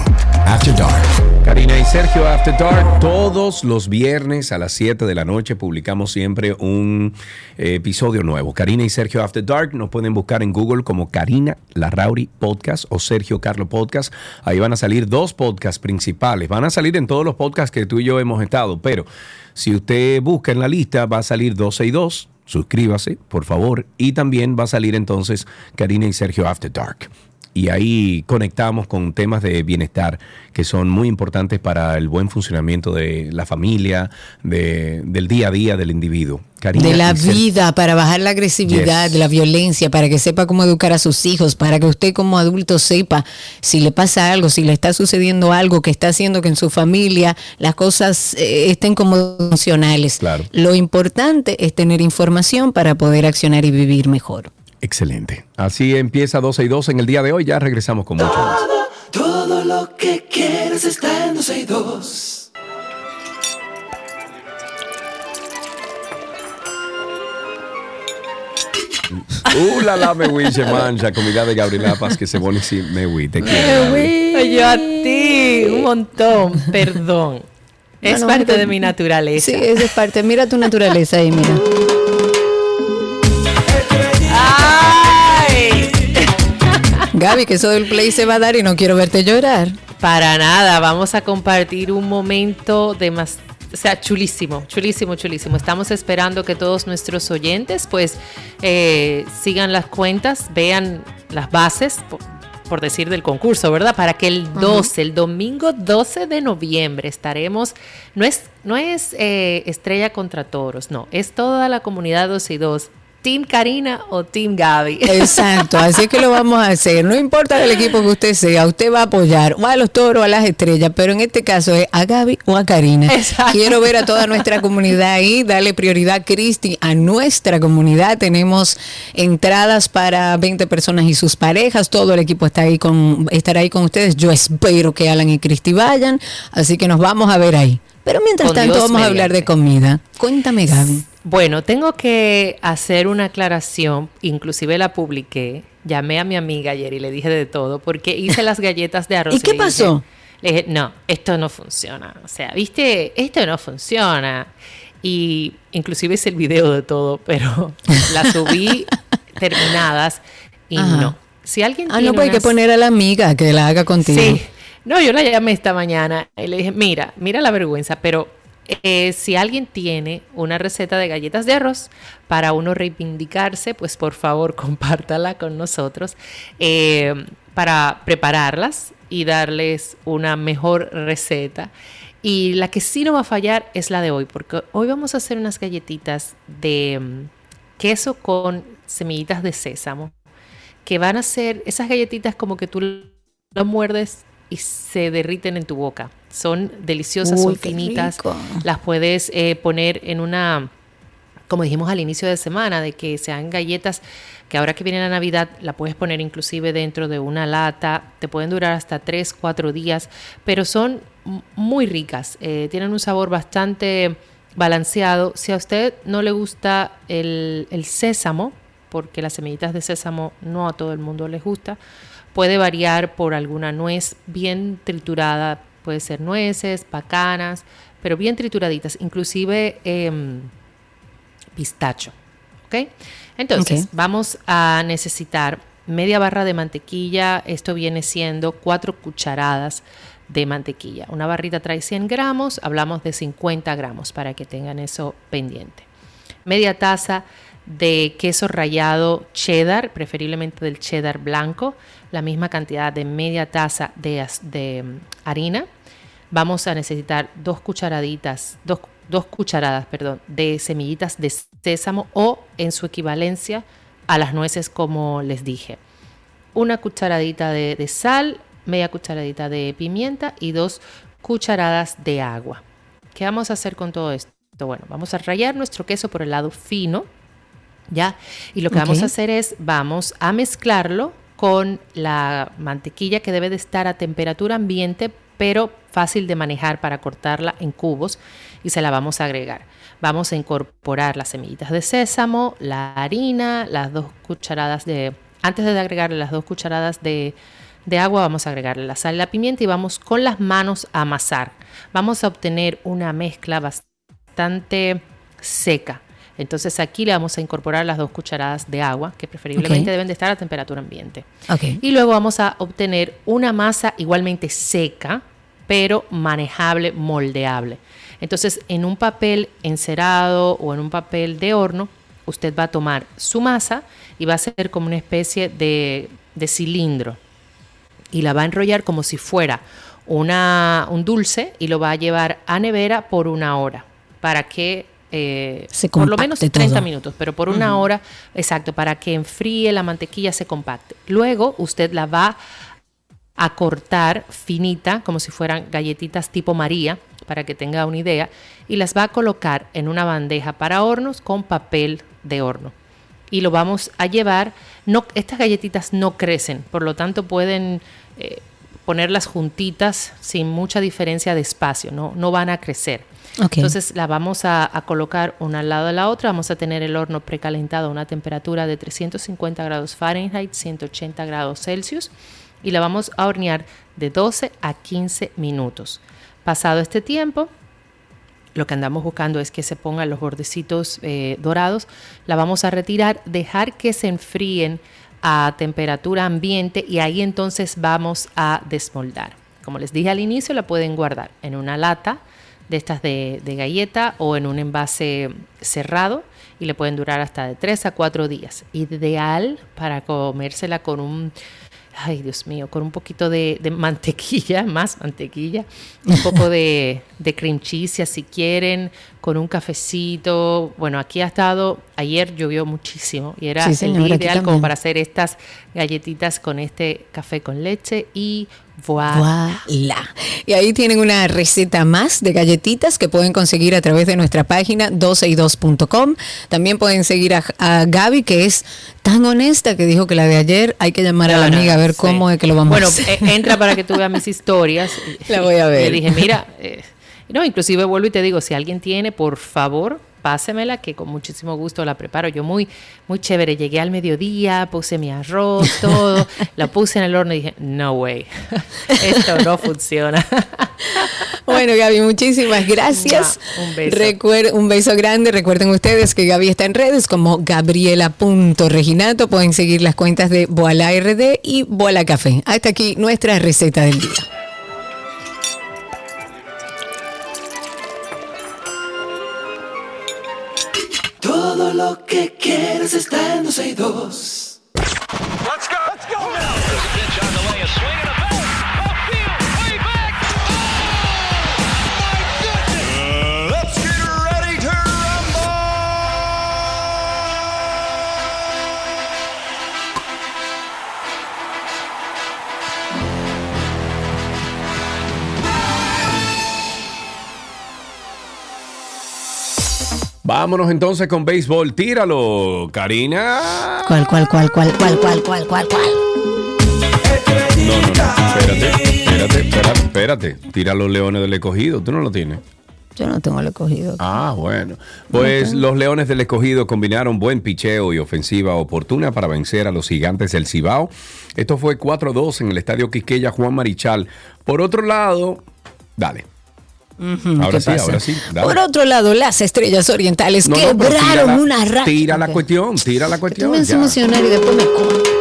After Dark. Karina y Sergio After Dark, todos los viernes a las 7 de la noche publicamos siempre un eh, episodio nuevo. Karina y Sergio After Dark nos pueden buscar en Google como Karina Larrauri Podcast o Sergio Carlo Podcast. Ahí van a salir dos podcasts principales. Van a salir en todos los podcasts que tú y yo hemos estado, pero si usted busca en la lista va a salir 12 y 2. Suscríbase, por favor. Y también va a salir entonces Karina y Sergio After Dark y ahí conectamos con temas de bienestar que son muy importantes para el buen funcionamiento de la familia, de- del día a día del individuo. Karina de la vida, para bajar la agresividad, Yes. la violencia, para que sepa cómo educar a sus hijos, para que usted como adulto sepa si le pasa algo, si le está sucediendo algo que está haciendo que en su familia las cosas eh, estén como funcionales. Claro. Lo importante es tener información para poder accionar y vivir mejor. Excelente. Así empieza 12 y 2 en el día de hoy. Ya regresamos con mucho más. Todo lo que quieres está en 12 y 2. Uh, la la me hui, se mancha, comida de Gabriela Paz que se pone si me hui, te quiero. Gaby. Yo a ti, un montón, perdón. Es No, no, parte no, de mi naturaleza. Sí, esa es parte. Mira tu naturaleza ahí, mira. Gaby, que eso del play se va a dar y no quiero verte llorar. Para nada, vamos a compartir un momento de más, o sea, chulísimo, chulísimo, chulísimo. Estamos esperando que todos nuestros oyentes, pues, eh, sigan las cuentas, vean las bases, por, por decir del concurso, ¿verdad? Para que el 12, el domingo 12 de noviembre estaremos, no es, no es eh, estrella contra toros, no, es toda la comunidad 12 y 2. Team Karina o Team Gaby. Exacto, así que lo vamos a hacer. No importa del equipo que usted sea, usted va a apoyar o a los toros o a las estrellas, pero en este caso es a Gaby o a Karina. Exacto. Quiero ver a toda nuestra comunidad ahí, darle prioridad, Cristi, a nuestra comunidad. Tenemos entradas para 20 personas y sus parejas. Todo el equipo está ahí con, estará ahí con ustedes. Yo espero que Alan y Cristi vayan, así que nos vamos a ver ahí. Pero mientras Con tanto Dios vamos a hablar de comida. Cuéntame, Gaby. Bueno, tengo que hacer una aclaración, inclusive la publiqué. Llamé a mi amiga ayer y le dije de todo, porque hice las galletas de arroz. ¿Y qué le dije- pasó? le dije, no, esto no funciona. O sea, viste, esto no funciona. Y inclusive hice el video de todo, pero las subí terminadas y Ajá. no. Si alguien Ah, tiene no, pues hay que poner a la amiga que la haga contigo. Sí. No, yo la llamé esta mañana y le dije, mira, mira la vergüenza, pero eh, si alguien tiene una receta de galletas de arroz para uno reivindicarse, pues por favor compártala con nosotros eh, para prepararlas y darles una mejor receta. Y la que sí no va a fallar es la de hoy, porque hoy vamos a hacer unas galletitas de mm, queso con semillitas de sésamo que van a ser esas galletitas como que tú lo muerdes y se derriten en tu boca. Son deliciosas, Uy, son finitas. rico. Las puedes eh, poner en una como dijimos al inicio de semana, de que sean galletas que ahora que viene la Navidad la puedes poner inclusive dentro de una lata, te pueden durar hasta 3, 4 días, pero son muy ricas, eh, tienen un sabor bastante balanceado. Si a usted no le gusta el, el sésamo, porque las semillitas de sésamo no a todo el mundo les gusta, puede variar por alguna nuez bien triturada, puede ser nueces, pacanas, pero bien trituraditas, inclusive em, pistacho. ¿Ok? Entonces, vamos a necesitar media barra de mantequilla. Esto viene siendo cuatro cucharadas de mantequilla. Una barrita trae 100 gramos, hablamos de 50 gramos para que tengan eso pendiente. Media taza de queso rallado cheddar, preferiblemente del cheddar blanco. La misma cantidad de media taza de, mm, harina. Vamos a necesitar dos cucharaditas, dos, dos cucharadas, perdón, de semillitas de sésamo o en su equivalencia a las nueces como les dije. Una cucharadita de, de sal, media cucharadita de pimienta y dos cucharadas de agua. ¿Qué vamos a hacer con todo esto? Bueno, vamos a rallar nuestro queso por el lado fino, ¿ya? Y lo que vamos a hacer es, vamos a mezclarlo con la mantequilla que debe de estar a temperatura ambiente, pero fácil de manejar para cortarla en cubos y se la vamos a agregar. Vamos a incorporar las semillitas de sésamo, la harina, las dos cucharadas de... Antes de agregarle las dos cucharadas de, de agua, vamos a agregarle la sal y la pimienta y vamos con las manos a amasar. Vamos a obtener una mezcla bastante seca. Entonces aquí le vamos a incorporar las dos cucharadas de agua, que preferiblemente deben de estar a temperatura ambiente. Ok. Y luego vamos a obtener una masa igualmente seca, pero manejable, moldeable. Entonces, en un papel encerado o en un papel de horno, usted va a tomar su masa y va a hacer como una especie de, de cilindro y la va a enrollar como si fuera una, un dulce y lo va a llevar a nevera por una hora para que eh, Se por lo menos compacte 30 todo. minutos, pero por una hora, exacto, para que enfríe la mantequilla, se compacte. Luego usted la va a cortar finita, como si fueran galletitas tipo María, para que tenga una idea, y las va a colocar en una bandeja para hornos con papel de horno. Y lo vamos a llevar, no, estas galletitas no crecen, por lo tanto pueden eh, ponerlas juntitas sin mucha diferencia de espacio, no, no van a crecer. Entonces la vamos a, a colocar una al lado de la otra. Vamos a tener el horno precalentado a una temperatura de 350 grados Fahrenheit, 180 grados Celsius. Y la vamos a hornear de 12 a 15 minutos. Pasado este tiempo, lo que andamos buscando es que se pongan los bordecitos eh, dorados. La vamos a retirar, dejar que se enfríen a temperatura ambiente y ahí entonces vamos a desmoldar. Como les dije al inicio, la pueden guardar en una lata de estas de, de galleta o en un envase cerrado y le pueden durar hasta de 3 a 4 días. Ideal para comérsela con un, ay Dios mío, con un poquito de, de mantequilla, más mantequilla, un poco de, de cream cheese si quieren, con un cafecito. Bueno, aquí ha estado, ayer llovió muchísimo y era Sí, el día ideal como para hacer estas galletitas con este café con leche y voilà. Voilà. Y ahí tienen una receta más de galletitas que pueden conseguir a través de nuestra página 12y2.com. También pueden seguir a, a Gaby, que es tan honesta que dijo que la de ayer hay que llamar a la No, amiga a ver sí. cómo es que lo vamos bueno, a hacer. eh, entra para que tú veas mis historias. La voy a ver. Le dije, mira, eh, no, inclusive vuelvo y te digo, si alguien tiene, por favor, pásemela, que con muchísimo gusto la preparo. Yo muy, muy chévere, llegué al mediodía, puse mi arroz, todo, la puse en el horno y dije, no way, esto no funciona. Bueno, Gaby, muchísimas gracias. Un beso. Recuer- un beso grande. Recuerden ustedes que Gaby está en redes como gabriela.reginato. Pueden seguir las cuentas de Boala RD y Boala Café. Hasta aquí nuestra receta del día. Todo lo que quieres está en 12 y 2. Vámonos entonces con béisbol. Tíralo, Karina. ¿Cuál, cuál, cuál, cuál, cuál, cuál, cuál, cuál, cuál? No, no, no. Espérate, espérate, espérate, espérate. Tira los leones del escogido. ¿Tú no lo tienes? Yo no tengo el escogido. Ah, bueno. Pues los Leones del Escogido combinaron buen picheo y ofensiva oportuna para vencer a los gigantes del Cibao. Esto fue 4-2 en el estadio Quisqueya Juan Marichal. Por otro lado, dale. Ahora ¿qué sí, pasa? ahora sí, dale. Por otro lado, las estrellas orientales No, no, quebraron la- una racha. Tira la cuestión, tira la Tú cuestión. me haces ya. emocionar y después me como.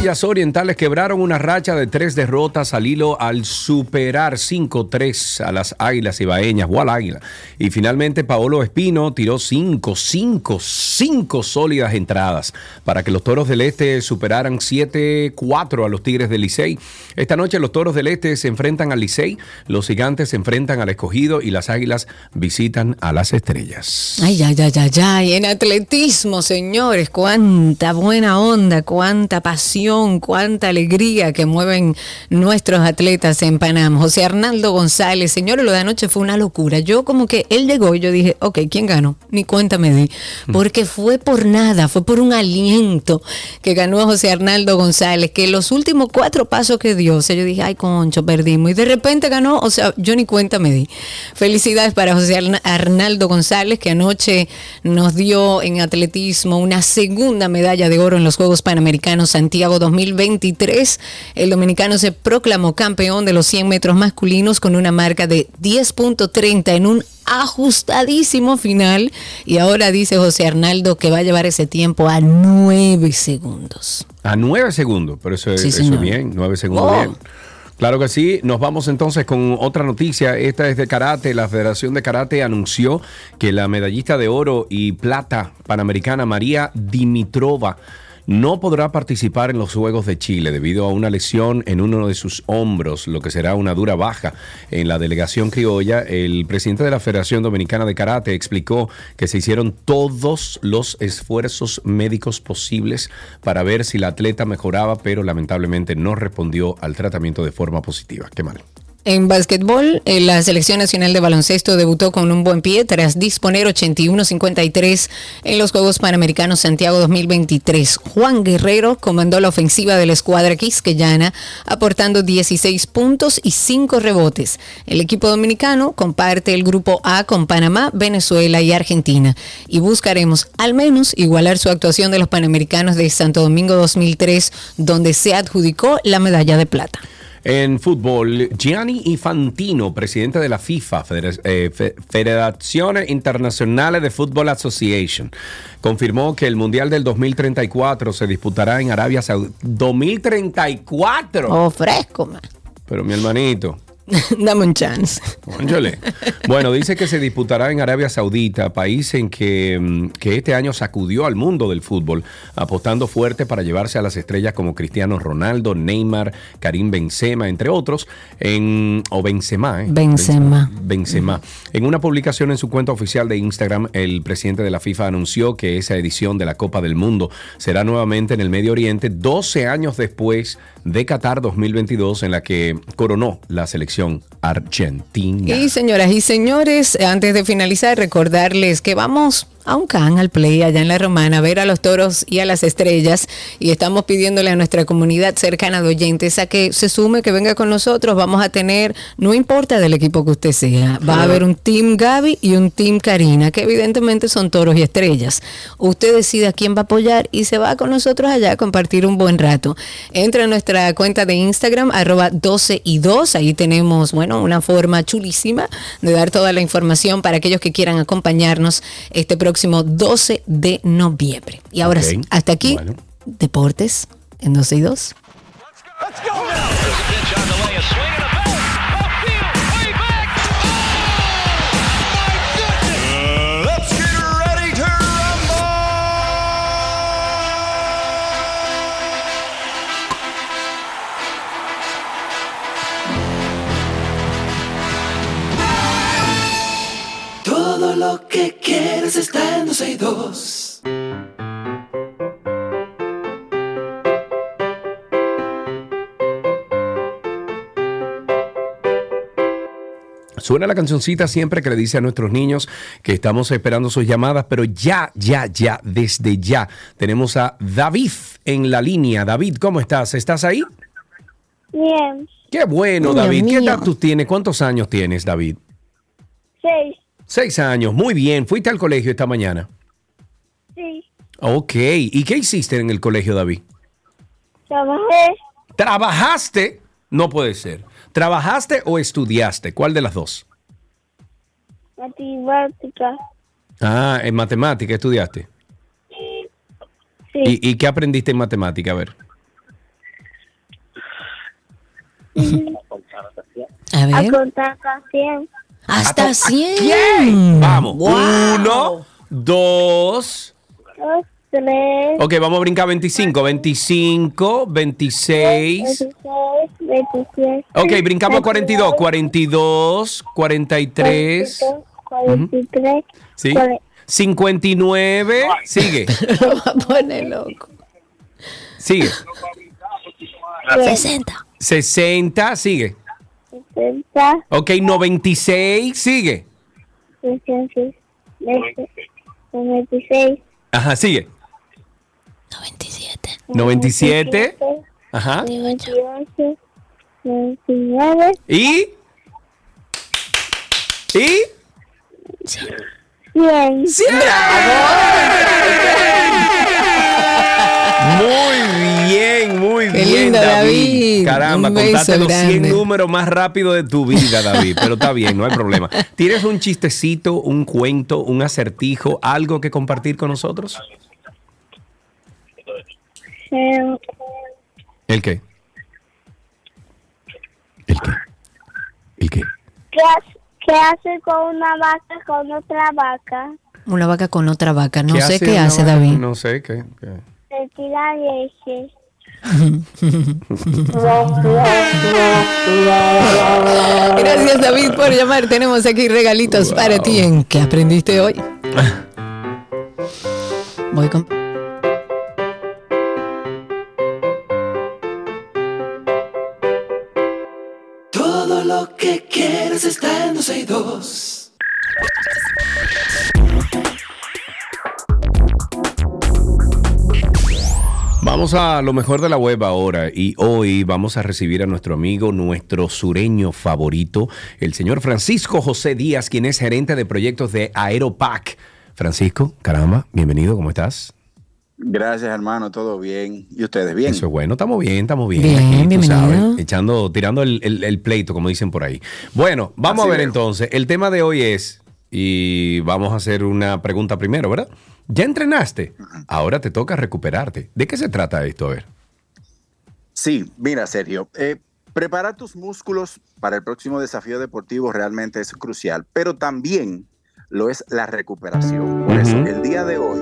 Estrellas orientales quebraron una racha de tres derrotas al hilo al superar 5-3 a las águilas ibaeñas o al águila. Y finalmente Paolo Espino tiró 5, 5, 5 sólidas entradas para que los toros del este superaran 7-4 a los tigres del Licey. Esta noche los toros del este se enfrentan al Licey, los gigantes se enfrentan al escogido y las águilas visitan a las estrellas. Ay, ay, ay, ay, ay. En atletismo, señores, cuánta buena onda, cuánta pasión, cuánta alegría que mueven nuestros atletas en Panamá. José Arnaldo González, señores, lo de anoche fue una locura. Yo como que él llegó y yo dije, ok, ¿quién ganó? Ni cuenta me di. Porque fue por nada, fue por un aliento que ganó José Arnaldo González, que los últimos cuatro pasos que dio, o sea, yo dije, ay, concho, perdimos. Y de repente ganó, o sea, yo ni cuenta me di. Felicidades para José Arna- Arnaldo González, que anoche nos dio en atletismo una segunda medalla de oro en los Juegos Panamericanos Santiago 2023. El dominicano se proclamó campeón de los 100 metros masculinos con una marca de 10.30 en un ajustadísimo final. Y ahora dice José Arnaldo que va a llevar ese tiempo a 9 segundos. A nueve segundos, pero eso, es- Sí, eso bien, nueve segundos Oh. bien. Claro que sí, nos vamos entonces con otra noticia. Esta es de karate. La Federación de Karate anunció que la medallista de oro y plata panamericana María Dimitrova no podrá participar en los Juegos de Chile debido a una lesión en uno de sus hombros, lo que será una dura baja en la delegación criolla. El presidente de la Federación Dominicana de Karate explicó que se hicieron todos los esfuerzos médicos posibles para ver si la atleta mejoraba, pero lamentablemente no respondió al tratamiento de forma positiva. Qué mal. En básquetbol, eh, la Selección Nacional de Baloncesto debutó con un buen pie tras disponer 81-53 en los Juegos Panamericanos Santiago 2023. Juan Guerrero comandó la ofensiva de la escuadra quisqueyana, aportando 16 puntos y 5 rebotes. El equipo dominicano comparte el grupo A con Panamá, Venezuela y Argentina. Y buscaremos al menos igualar su actuación de los Panamericanos de Santo Domingo 2003, donde se adjudicó la medalla de plata. En fútbol, Gianni Infantino, presidente de la FIFA, eh, Fe- Federaciones Internacionales de Football Association, confirmó que el Mundial del 2034 se disputará en Arabia Saudita. ¡2034! Oh, fresco, man. Pero mi hermanito, Dame un chance. Bueno, dice que se disputará en Arabia Saudita, país en que, mm, que este año sacudió al mundo del fútbol, apostando fuerte para llevarse a las estrellas como Cristiano Ronaldo, Neymar, Karim Benzema, entre otros, en, o Benzema, ¿eh? Benzema. Benzema. En una publicación en su cuenta oficial de Instagram, el presidente de la FIFA anunció que esa edición de la Copa del Mundo será nuevamente en el Medio Oriente 12 años después de Qatar 2022, en la que coronó la selección argentina. Y señoras y señores, antes de finalizar, recordarles que vamos a un can al play allá en la Romana a ver a los toros y a las estrellas y estamos pidiéndole a nuestra comunidad cercana de oyentes a que se sume, que venga con nosotros. Vamos a tener, no importa del equipo que usted sea, va a haber un team Gaby y un team Karina, que evidentemente son toros y estrellas. Usted decide a quién va a apoyar y se va con nosotros allá a compartir un buen rato. Entra a nuestra cuenta de Instagram, arroba 12 y 2. Ahí tenemos, bueno, una forma chulísima de dar toda la información para aquellos que quieran acompañarnos este próximo 12 de noviembre. Y ahora Ok, sí, hasta aquí, bueno. deportes en 12 y 2. Let's lo que quieres está en dos y dos. Suena la cancioncita siempre que le dice a nuestros niños que estamos esperando sus llamadas, pero ya, ya, ya, desde ya tenemos a David en la línea. David, ¿cómo estás? ¿Estás ahí? Bien. Qué bueno, David. ¿Qué edad tú tienes? ¿Cuántos años tienes, David? Seis. Seis años. Muy bien. ¿Fuiste al colegio esta mañana? Sí. Ok. ¿Y qué hiciste en el colegio, David? Trabajé. ¿Trabajaste? No puede ser. ¿Trabajaste o estudiaste? ¿Cuál de las dos? Matemática. Ah, en matemática estudiaste. Sí. ¿Y, y qué aprendiste en matemática? A ver. A A ver. contar hasta 100. Hasta 100. ¡Bien! Vamos. Wow. Uno, dos. Dos, tres. Ok, vamos a brincar 25. 25, 26. 26, 27. Ok, brincamos 42. 42, 43. 43. ¿Sí? cuare- 59. Sigue. Lo va a poner loco. Sigue. 60. 60. Sigue. 60. Ok, 96. Sigue. 66. 96. Ajá, sigue. 97. 97. Ajá. 98. 99. ¿Y? ¿Y? 100. Muy bien, muy Qué bien, lindo, David. David. Caramba, Un contaste los 100 grande. números más rápido de tu vida, David. Pero está bien, no hay problema. ¿Tienes un chistecito, un cuento, un acertijo, algo que compartir con nosotros? Eh, ¿El qué? ¿El qué? ¿El qué? ¿Qué hace, ¿Qué hace con una vaca con otra vaca? Una vaca con otra vaca. No ¿Qué sé hace qué hace? David. No sé qué. qué. Se tira leche. Gracias David por llamar. Tenemos aquí regalitos para ti en ¿Qué aprendiste hoy? Voy con... Todo lo que quieres está en 262. Vamos a lo mejor de la web ahora y hoy vamos a recibir a nuestro amigo, nuestro sureño favorito, el señor Francisco José Díaz, quien es gerente de proyectos de Aeropac. Francisco, caramba, bienvenido, ¿cómo estás? Gracias, hermano, todo bien. ¿Y ustedes bien? Eso es bueno, estamos bien, estamos bien. Bien, aquí, tú bienvenido. sabes, echando, tirando el, el- el pleito, como dicen por ahí. Bueno, vamos Así a ver entonces. El tema de hoy es, y vamos a hacer una pregunta primero, ¿verdad? ¿Ya entrenaste? Ahora te toca recuperarte. ¿De qué se trata esto? A ver. Sí, mira, Sergio, eh, preparar tus músculos para el próximo desafío deportivo realmente es crucial, pero también lo es la recuperación. Por eso, el día de hoy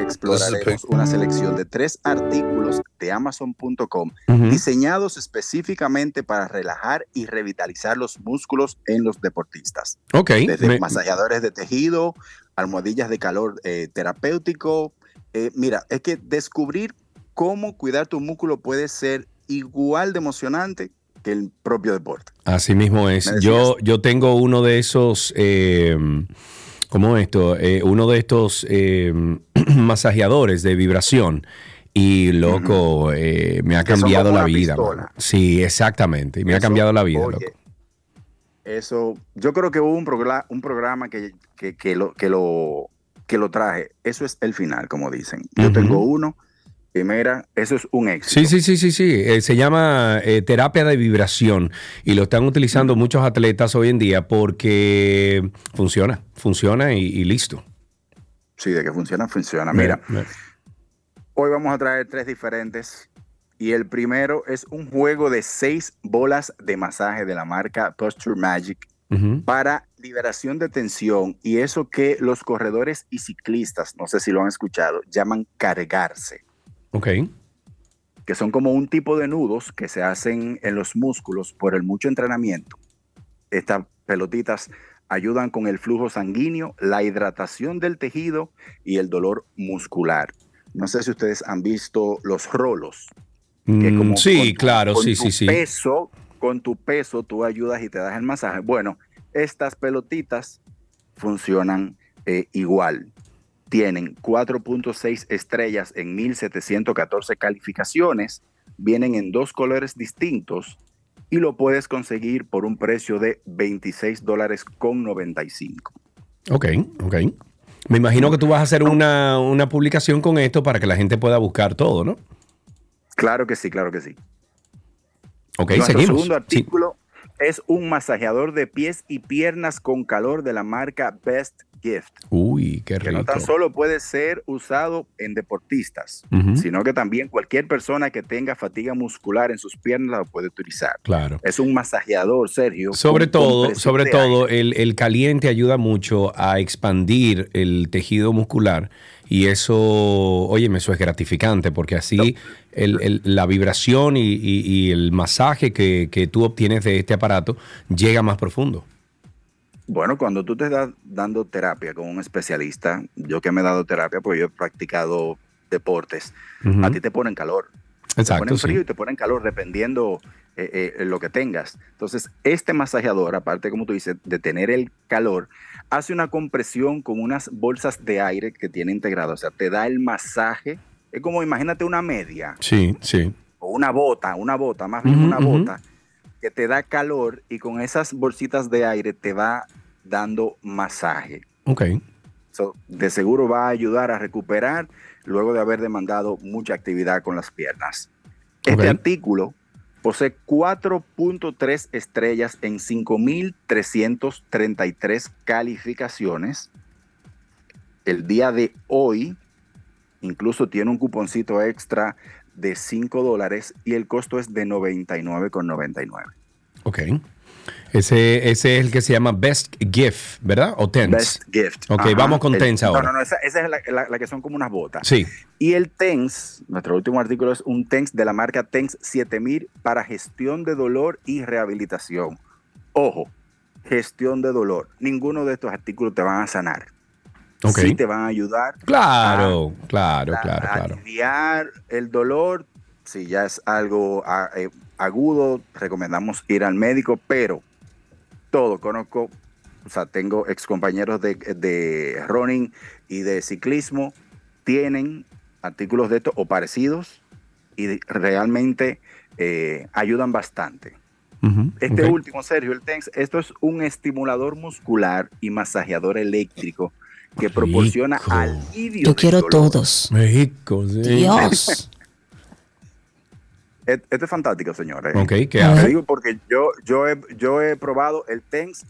exploraremos una selección de tres artículos de Amazon.com diseñados específicamente para relajar y revitalizar los músculos en los deportistas. Ok. Desde me- masajeadores de tejido, almohadillas de calor eh, terapéutico. Eh, mira, es que descubrir cómo cuidar tu músculo puede ser igual de emocionante que el propio deporte. Así mismo es. Yo, yo tengo uno de esos, eh, ¿cómo esto? Eh, uno de estos eh, masajeadores de vibración. Y loco, eh, me ha cambiado como la vida. Sí, exactamente. Y me ha cambiado la vida, oye, loco. Eso, yo creo que hubo un, programa, un programa que, que, que lo, que, lo, que lo traje. Eso es el final, como dicen. Yo tengo uno. Primera, eso es un éxito. Sí, sí, sí, sí, sí. Eh, se llama eh, terapia de vibración y lo están utilizando muchos atletas hoy en día porque funciona, funciona y, y listo. Sí, de que funciona, funciona. Mira, Hoy vamos a traer tres diferentes. Y el primero es un juego de seis bolas de masaje de la marca Posture Magic para liberación de tensión y eso que los corredores y ciclistas, no sé si lo han escuchado, llaman cargarse, Ok. que son como un tipo de nudos que se hacen en los músculos por el mucho entrenamiento. Estas pelotitas ayudan con el flujo sanguíneo, la hidratación del tejido y el dolor muscular. No sé si ustedes han visto los rolos. que Mm, como sí, tu- claro, con sí, tu sí, sí. Peso, con tu peso tú ayudas y te das el masaje. Bueno, Estas pelotitas funcionan eh, igual. Tienen 4.6 estrellas en 1714 calificaciones, vienen en dos colores distintos y lo puedes conseguir por un precio de 26 dólares con 95. Ok, ok. Me imagino que tú vas a hacer una, una publicación con esto para que la gente pueda buscar todo, ¿no? Claro que sí, claro que sí. Ok, Nuestro seguimos. segundo artículo es un masajeador de pies y piernas con calor de la marca Best Gift. Uy, qué que no rico. tan solo puede ser usado en deportistas, sino que también cualquier persona que tenga fatiga muscular en sus piernas lo puede utilizar. Claro. Es un masajeador, Sergio. Sobre con todo, sobre todo, el, el caliente ayuda mucho a expandir el tejido muscular y eso, óyeme, eso es gratificante porque así el- el- la vibración y, y- y el masaje que, que tú obtienes de este aparato llega más profundo. Bueno, cuando tú te estás dando terapia con un especialista, yo que me he dado terapia, pues yo he practicado deportes, a ti te ponen calor. te Exacto, ponen frío sí. y te ponen calor dependiendo eh, eh, lo que tengas. Entonces, este masajeador, aparte, como tú dices, de tener el calor, hace una compresión con unas bolsas de aire que tiene integrado. O sea, te da el masaje. Es como, imagínate una media Sí, sí. o una bota, una bota, más bien una bota, que te da calor y con esas bolsitas de aire te va dando masaje. Ok. So, de seguro va a ayudar a recuperar luego de haber demandado mucha actividad con las piernas. Este artículo posee 4.3 estrellas en 5.333 calificaciones. El día de hoy incluso tiene un cuponcito extra de 5 dólares y el costo es de 99,99. Ok. Ese, ese es el que se llama Best Gift, ¿verdad? O Tense. Best Gift. Ok, Ajá. vamos con Tense ahora. No, no, no, esa, esa es la, la- la que son como unas botas. Sí. Y el TENS, nuestro último artículo es un TENS de la marca TENS 7000 para gestión de dolor y rehabilitación. Ojo, gestión de dolor. Ninguno de estos artículos te van a sanar. Sí te van a ayudar Claro, claro, a, claro, a claro. aliviar el dolor. Si ya es algo a- eh, agudo, recomendamos ir al médico, pero todo, conozco, o sea, tengo ex compañeros de, de running y de ciclismo, tienen artículos de estos o parecidos y realmente eh, ayudan bastante. Este último, Sergio, el TENS, esto es un estimulador muscular y masajeador eléctrico que proporciona alivio. Yo quiero dolor. todos. México, sí. Dios. Esto es fantástico, señores. Ok, ¿qué Te hace? digo porque yo, yo, he, yo he probado el TENS.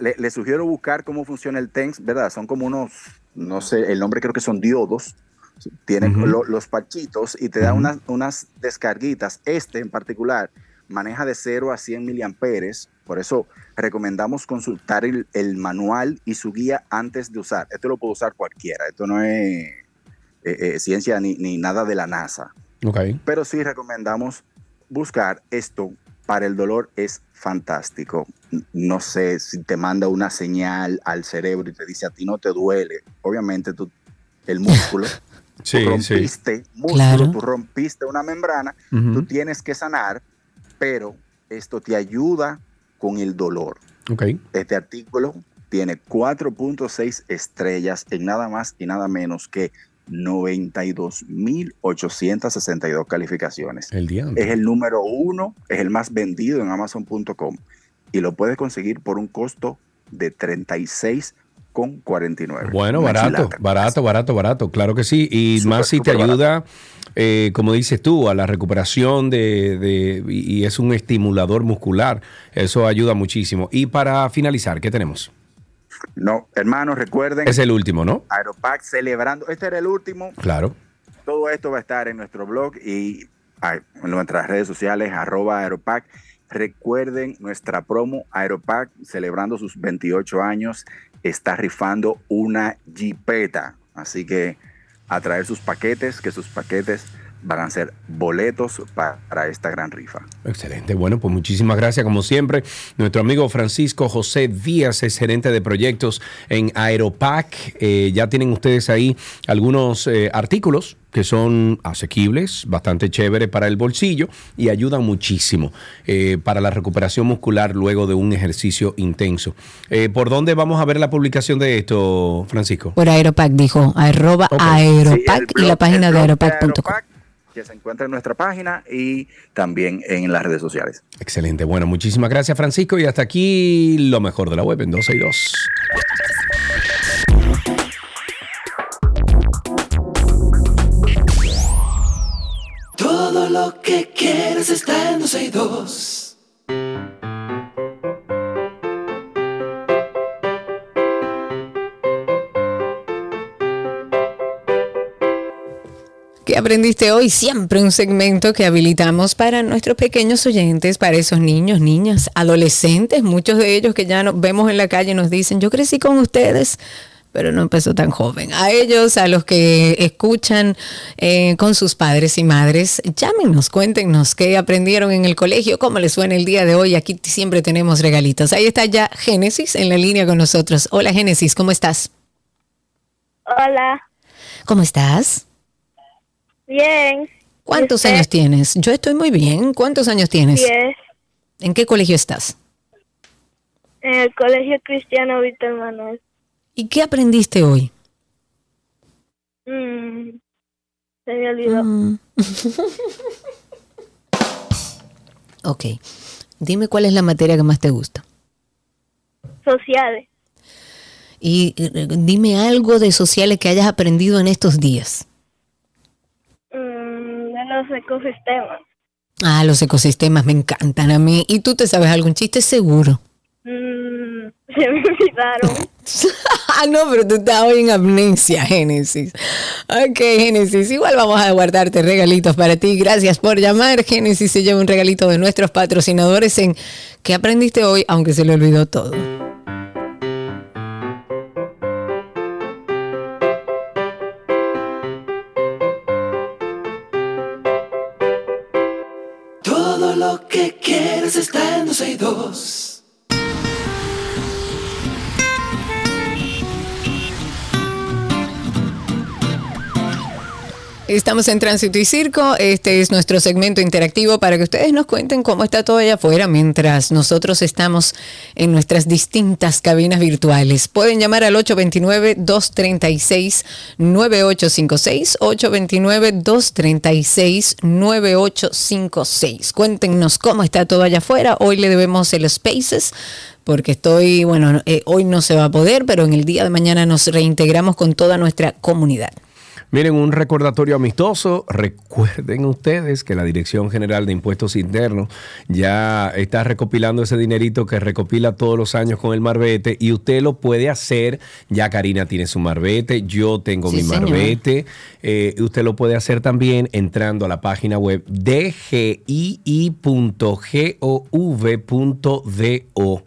Le, le sugiero buscar cómo funciona el TENS, ¿verdad? Son como unos, no sé, el nombre creo que son diodos. Tienen Ujú. lo- los parchitos y te da Ujú. unas, unas descarguitas. Este en particular maneja de 0 a 100 miliamperes. Por eso recomendamos consultar el, el manual y su guía antes de usar. Esto lo puede usar cualquiera. Esto no es eh, eh, ciencia ni, ni nada de la NASA Ok. pero sí recomendamos buscar esto para el dolor es fantástico. No sé si te manda una señal al cerebro y te dice a ti no te duele. Obviamente tú el músculo Sí, tú sí. rompiste músculo, Claro. tú rompiste una membrana, tú tienes que sanar, pero esto te ayuda con el dolor. Este artículo tiene 4.6 estrellas en nada más y nada menos que 92.862 calificaciones. El día. Es el número uno, es el más vendido en amazon.com y lo puedes conseguir por un costo de 36,49. Bueno, Una barato, chilata. barato, barato, barato, claro que sí. Y más si te barato. ayuda, eh, como dices tú, a la recuperación de, de- y es un estimulador muscular. Eso ayuda muchísimo. Y para finalizar, ¿qué tenemos? No, hermanos, recuerden, Es el último, ¿no? Aeropack celebrando, este era el último, Claro. Todo esto va a estar en nuestro blog y en nuestras redes sociales, arroba Aeropack. Recuerden nuestra promo Aeropack, celebrando sus 28 años, está rifando una jipeta. Así que a traer sus paquetes, que sus paquetes van a ser boletos pa- para esta gran rifa. Excelente. Bueno, pues muchísimas gracias. Como siempre, nuestro amigo Francisco José Díaz es gerente de proyectos en Aeropac. Eh, ya tienen ustedes ahí algunos eh, artículos que son asequibles, bastante chéveres para el bolsillo y ayudan muchísimo eh, para la recuperación muscular luego de un ejercicio intenso. Eh, ¿Por dónde vamos a ver la publicación de esto, Francisco? Por Aeropac dijo, arroba Aeropac Sí, y la página de aeropac.com. que se encuentra en nuestra página y también en las redes sociales. Excelente. Bueno, muchísimas gracias, Francisco. Y hasta aquí lo mejor de la web en 12 y 2. Todo lo que quieres está en 12 y 2. ¿Qué aprendiste hoy? Siempre un segmento que habilitamos para nuestros pequeños oyentes, para esos niños, niñas, adolescentes, muchos de ellos que ya nos vemos en la calle y nos dicen, yo crecí con ustedes, pero no empezó tan joven. A ellos, a los que escuchan eh, con sus padres y madres, llámenos, cuéntenos qué aprendieron en el colegio, cómo les suena el día de hoy. Aquí siempre tenemos regalitos. Ahí está ya Génesis en la línea con nosotros. Hola Génesis, ¿cómo estás? Hola, ¿Cómo estás? Bien. ¿Cuántos ¿Y usted? años tienes? Yo estoy muy bien. ¿Cuántos años tienes? Diez. ¿En qué colegio estás? En el Colegio Cristiano Víctor Manuel. ¿Y qué aprendiste hoy? Mm, se me olvidó. Mm. ok. Dime cuál es la materia que más te gusta. Sociales. Y eh, dime algo de sociales que hayas aprendido en estos días. Ecosistemas. Ah, los ecosistemas me encantan a mí. ¿Y tú te sabes algún chiste seguro? Mm, se me olvidaron. ah, no, pero tú estás hoy en amnesia, Génesis. Ok, Génesis, igual vamos a guardarte regalitos para ti. Gracias por llamar. Génesis se lleva un regalito de nuestros patrocinadores en ¿Qué aprendiste hoy? Aunque se le olvidó. Todo Estamos en Tránsito y Circo. Este es nuestro segmento interactivo para que ustedes nos cuenten cómo está todo allá afuera mientras nosotros estamos en nuestras distintas cabinas virtuales. Pueden llamar al 829-236-9856. 829-236-9856. Cuéntenos cómo está todo allá afuera. Hoy le debemos el Spaces porque estoy, bueno, eh, hoy no se va a poder, pero en el día de mañana nos reintegramos con toda nuestra comunidad. Miren, un recordatorio amistoso. Recuerden ustedes que la Dirección General de Impuestos Internos ya está recopilando ese dinerito que recopila todos los años con el marbete y usted lo puede hacer. Ya Karina tiene su marbete, yo tengo Sí, mi señor. marbete. Eh, usted lo puede hacer también entrando a la página web dgi.gov.do.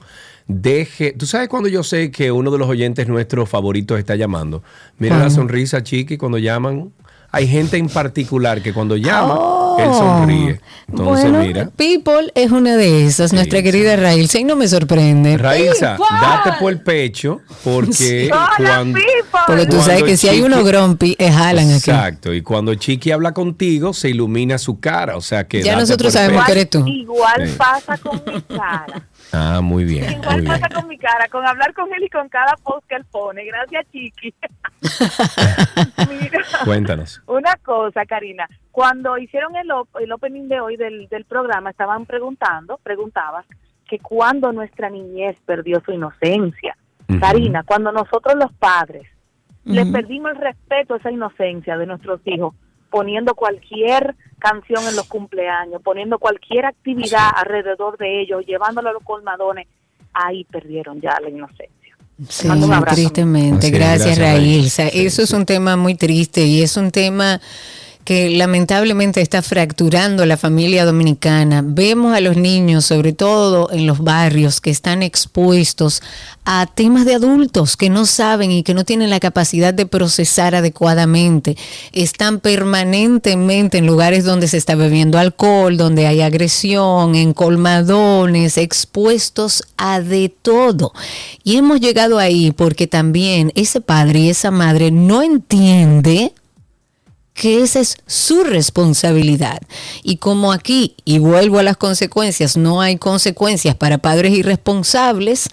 Deje, ¿tú sabes cuando yo sé que uno de los oyentes nuestros favoritos está llamando? Mira la sonrisa, Chiqui, cuando llaman. Hay gente en particular que cuando llama, Oh. él sonríe. Entonces, bueno, mira. People es una de esas, nuestra querida Railsa, y no me sorprende. People. date por el pecho porque Hola, cuando, Porque tú sabes que si hay uno grumpy, es jalan aquí. Exacto, y cuando Chiqui habla contigo, se ilumina su cara, o sea que Ya date nosotros por el sabemos pecho. que eres tú. Igual Sí. pasa con mi cara. Ah, muy bien, Igual muy bien. pasa con mi cara, con hablar con él y con cada post que él pone. Gracias, Chiqui. Mira, Cuéntanos. una cosa, Karina. Cuando hicieron el, op- el opening de hoy del, del programa, estaban preguntando, preguntabas, que cuando nuestra niñez perdió su inocencia. Karina, cuando nosotros los padres les perdimos el respeto a esa inocencia de nuestros hijos, poniendo cualquier canción en los cumpleaños, poniendo cualquier actividad alrededor de ellos, llevándolo a los colmadones, ahí perdieron ya la inocencia. Sí, Mando un abrazo. tristemente. Gracias, gracias, Raíl. Eso es un tema muy triste y es un tema que lamentablemente está fracturando la familia dominicana. Vemos a los niños, sobre todo en los barrios, que están expuestos a temas de adultos que no saben y que no tienen la capacidad de procesar adecuadamente. Están permanentemente en lugares donde se está bebiendo alcohol, donde hay agresión, en colmadones, expuestos a de todo. Y hemos llegado ahí porque también ese padre y esa madre no entiende que esa es su responsabilidad. Y como aquí, y vuelvo a las consecuencias, no hay consecuencias para padres irresponsables,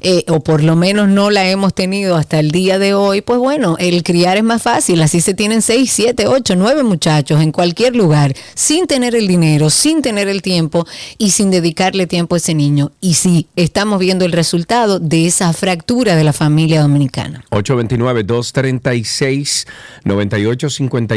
eh, o por lo menos no la hemos tenido hasta el día de hoy, pues bueno, el criar es más fácil. Así se tienen seis, siete, ocho, nueve muchachos en cualquier lugar, sin tener el dinero, sin tener el tiempo y sin dedicarle tiempo a ese niño. Y sí, estamos viendo el resultado de esa fractura de la familia dominicana.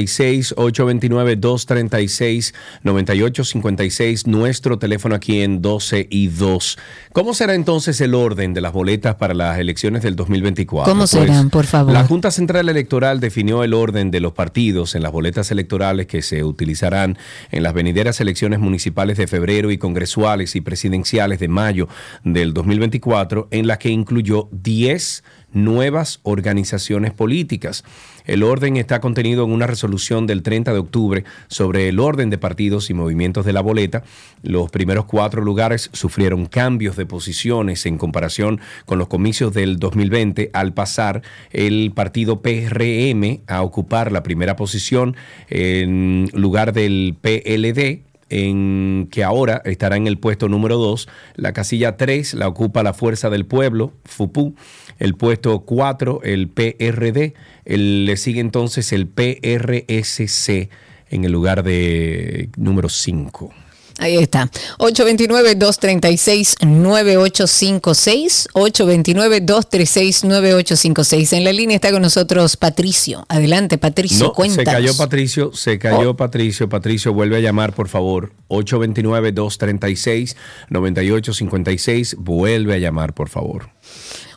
829-236-9856, 829-236-9856, nuestro teléfono aquí en 12 y 2. ¿Cómo será entonces el orden de las boletas para las elecciones del 2024? ¿Cómo serán, por favor? La Junta Central Electoral definió el orden de los partidos en las boletas electorales que se utilizarán en las venideras elecciones municipales de febrero y congresuales y presidenciales de mayo del 2024, en la que incluyó 10 nuevas organizaciones políticas. El orden está contenido en una resolución del 30 de octubre sobre el orden de partidos y movimientos de la boleta. Los primeros cuatro lugares sufrieron cambios de posiciones en comparación con los comicios del 2020 al pasar el partido PRM a ocupar la primera posición en lugar del PLD en que ahora estará en el puesto número 2. La casilla 3 la ocupa la Fuerza del Pueblo, FUPU. El puesto 4, el PRD. El, le sigue entonces el PRSC en el lugar de número 5. Ahí está. 829-236-9856. 829-236-9856. En la línea está con nosotros Patricio. Adelante, Patricio, No, cuéntanos. se cayó Patricio, se cayó Patricio. Patricio, vuelve a llamar, por favor. 829-236-9856. Vuelve a llamar, por favor.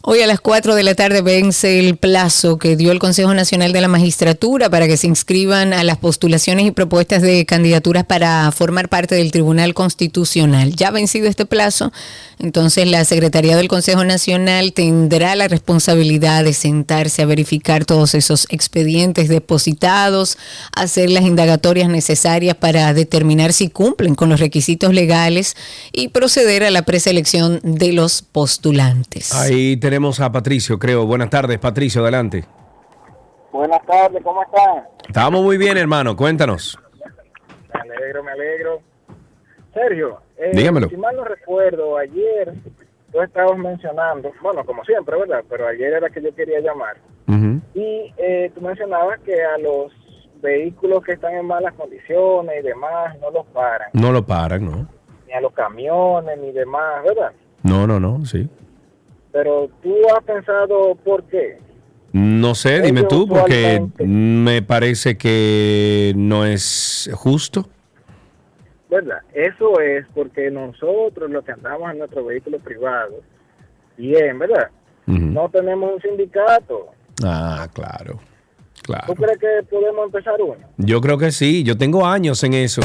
Hoy a las 4 de la tarde vence el plazo que dio el Consejo Nacional de la Magistratura para que se inscriban a las postulaciones y propuestas de candidaturas para formar parte del Tribunal Constitucional. Ya vencido este plazo, entonces la Secretaría del Consejo Nacional tendrá la responsabilidad de sentarse a verificar todos esos expedientes depositados, hacer las indagatorias necesarias para determinar si cumplen con los requisitos legales y proceder a la preselección de los postulantes. Ahí tenemos a Patricio, creo. Buenas tardes, Patricio, adelante. Buenas tardes, ¿cómo están? Estamos muy bien, hermano. Cuéntanos. Me alegro, me alegro. Sergio, eh, Dígamelo. si mal no recuerdo, ayer tú estabas mencionando, bueno, como siempre, ¿verdad? Pero ayer era que yo quería llamar. Y eh, tú mencionabas que a los vehículos que están en malas condiciones y demás no los paran, No lo paran, ¿no? ni a los camiones ni demás, ¿verdad? No, no, no, sí. Pero tú has pensado por qué. No sé, dime tú, porque me parece que no es justo. ¿verdad? Eso es porque nosotros, los que andamos en nuestro vehículo privado, bien, ¿verdad? No tenemos un sindicato. Ah, claro. Claro. ¿Tú crees que podemos empezar uno? Yo creo que sí, yo tengo años en eso.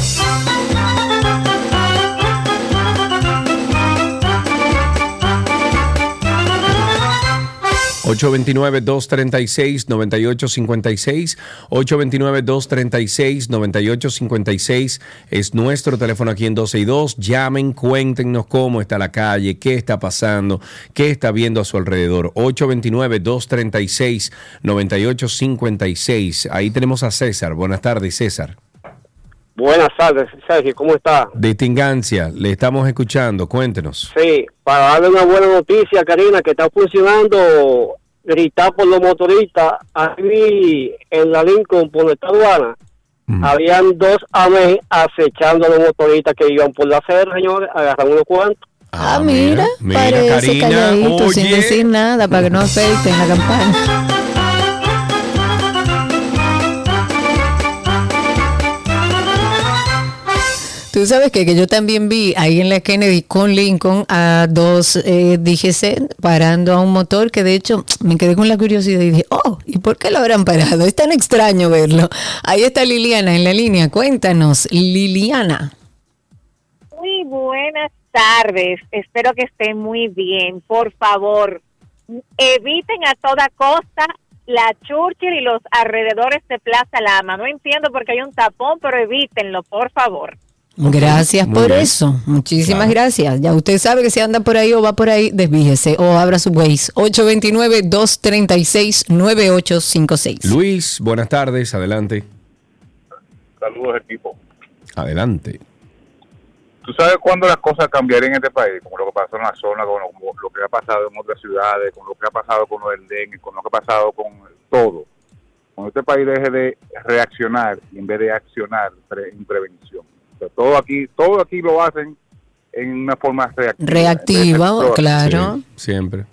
829-236-9856. 829-236-9856 es nuestro teléfono aquí en 12 y 2. Llamen, cuéntenos cómo está la calle, qué está pasando, qué está viendo a su alrededor. 829-236-9856. Ahí tenemos a César. Buenas tardes, César. Buenas tardes, Sergio, ¿cómo está? Distingancia, le estamos escuchando. Cuéntenos. Sí, para darle una buena noticia, Karina, que está funcionando gritar por los motoristas. Ahí en la Lincoln, por esta aduana, habían dos AME acechando a los motoristas que iban por la acera, señores, agarran unos cuantos. Ah, mira, mira, parece Karina, calladito, sin decir nada para que no afecten la campaña. Tú sabes que, que yo también vi ahí en la Kennedy con Lincoln a dos eh, DGC parando a un motor que de hecho me quedé con la curiosidad y dije, oh, ¿y por qué lo habrán parado? Es tan extraño verlo. Ahí está Liliana en la línea. Cuéntanos, Liliana. Muy buenas tardes. Espero que estén muy bien. Por favor, eviten a toda costa la Churchill y los alrededores de Plaza Lama. No entiendo por qué hay un tapón, pero evítenlo, por favor. Gracias por bien. eso. Muchísimas gracias. Ya usted sabe que si anda por ahí o va por ahí, desvíjese o abra su Waze. 829-236-9856. Luis, buenas tardes, adelante. Saludos, equipo. Adelante. ¿Tú sabes cuándo las cosas cambiarían en este país? Como lo que pasó en la zona, con lo, como lo que ha pasado en otras ciudades, con lo que ha pasado con lo del dengue, con lo que ha pasado con todo. Cuando este país deje de reaccionar y en vez de accionar pre- en prevención. O sea, todo aquí, todo aquí lo hacen en una forma reactiva. Reactiva, claro. Sí, siempre.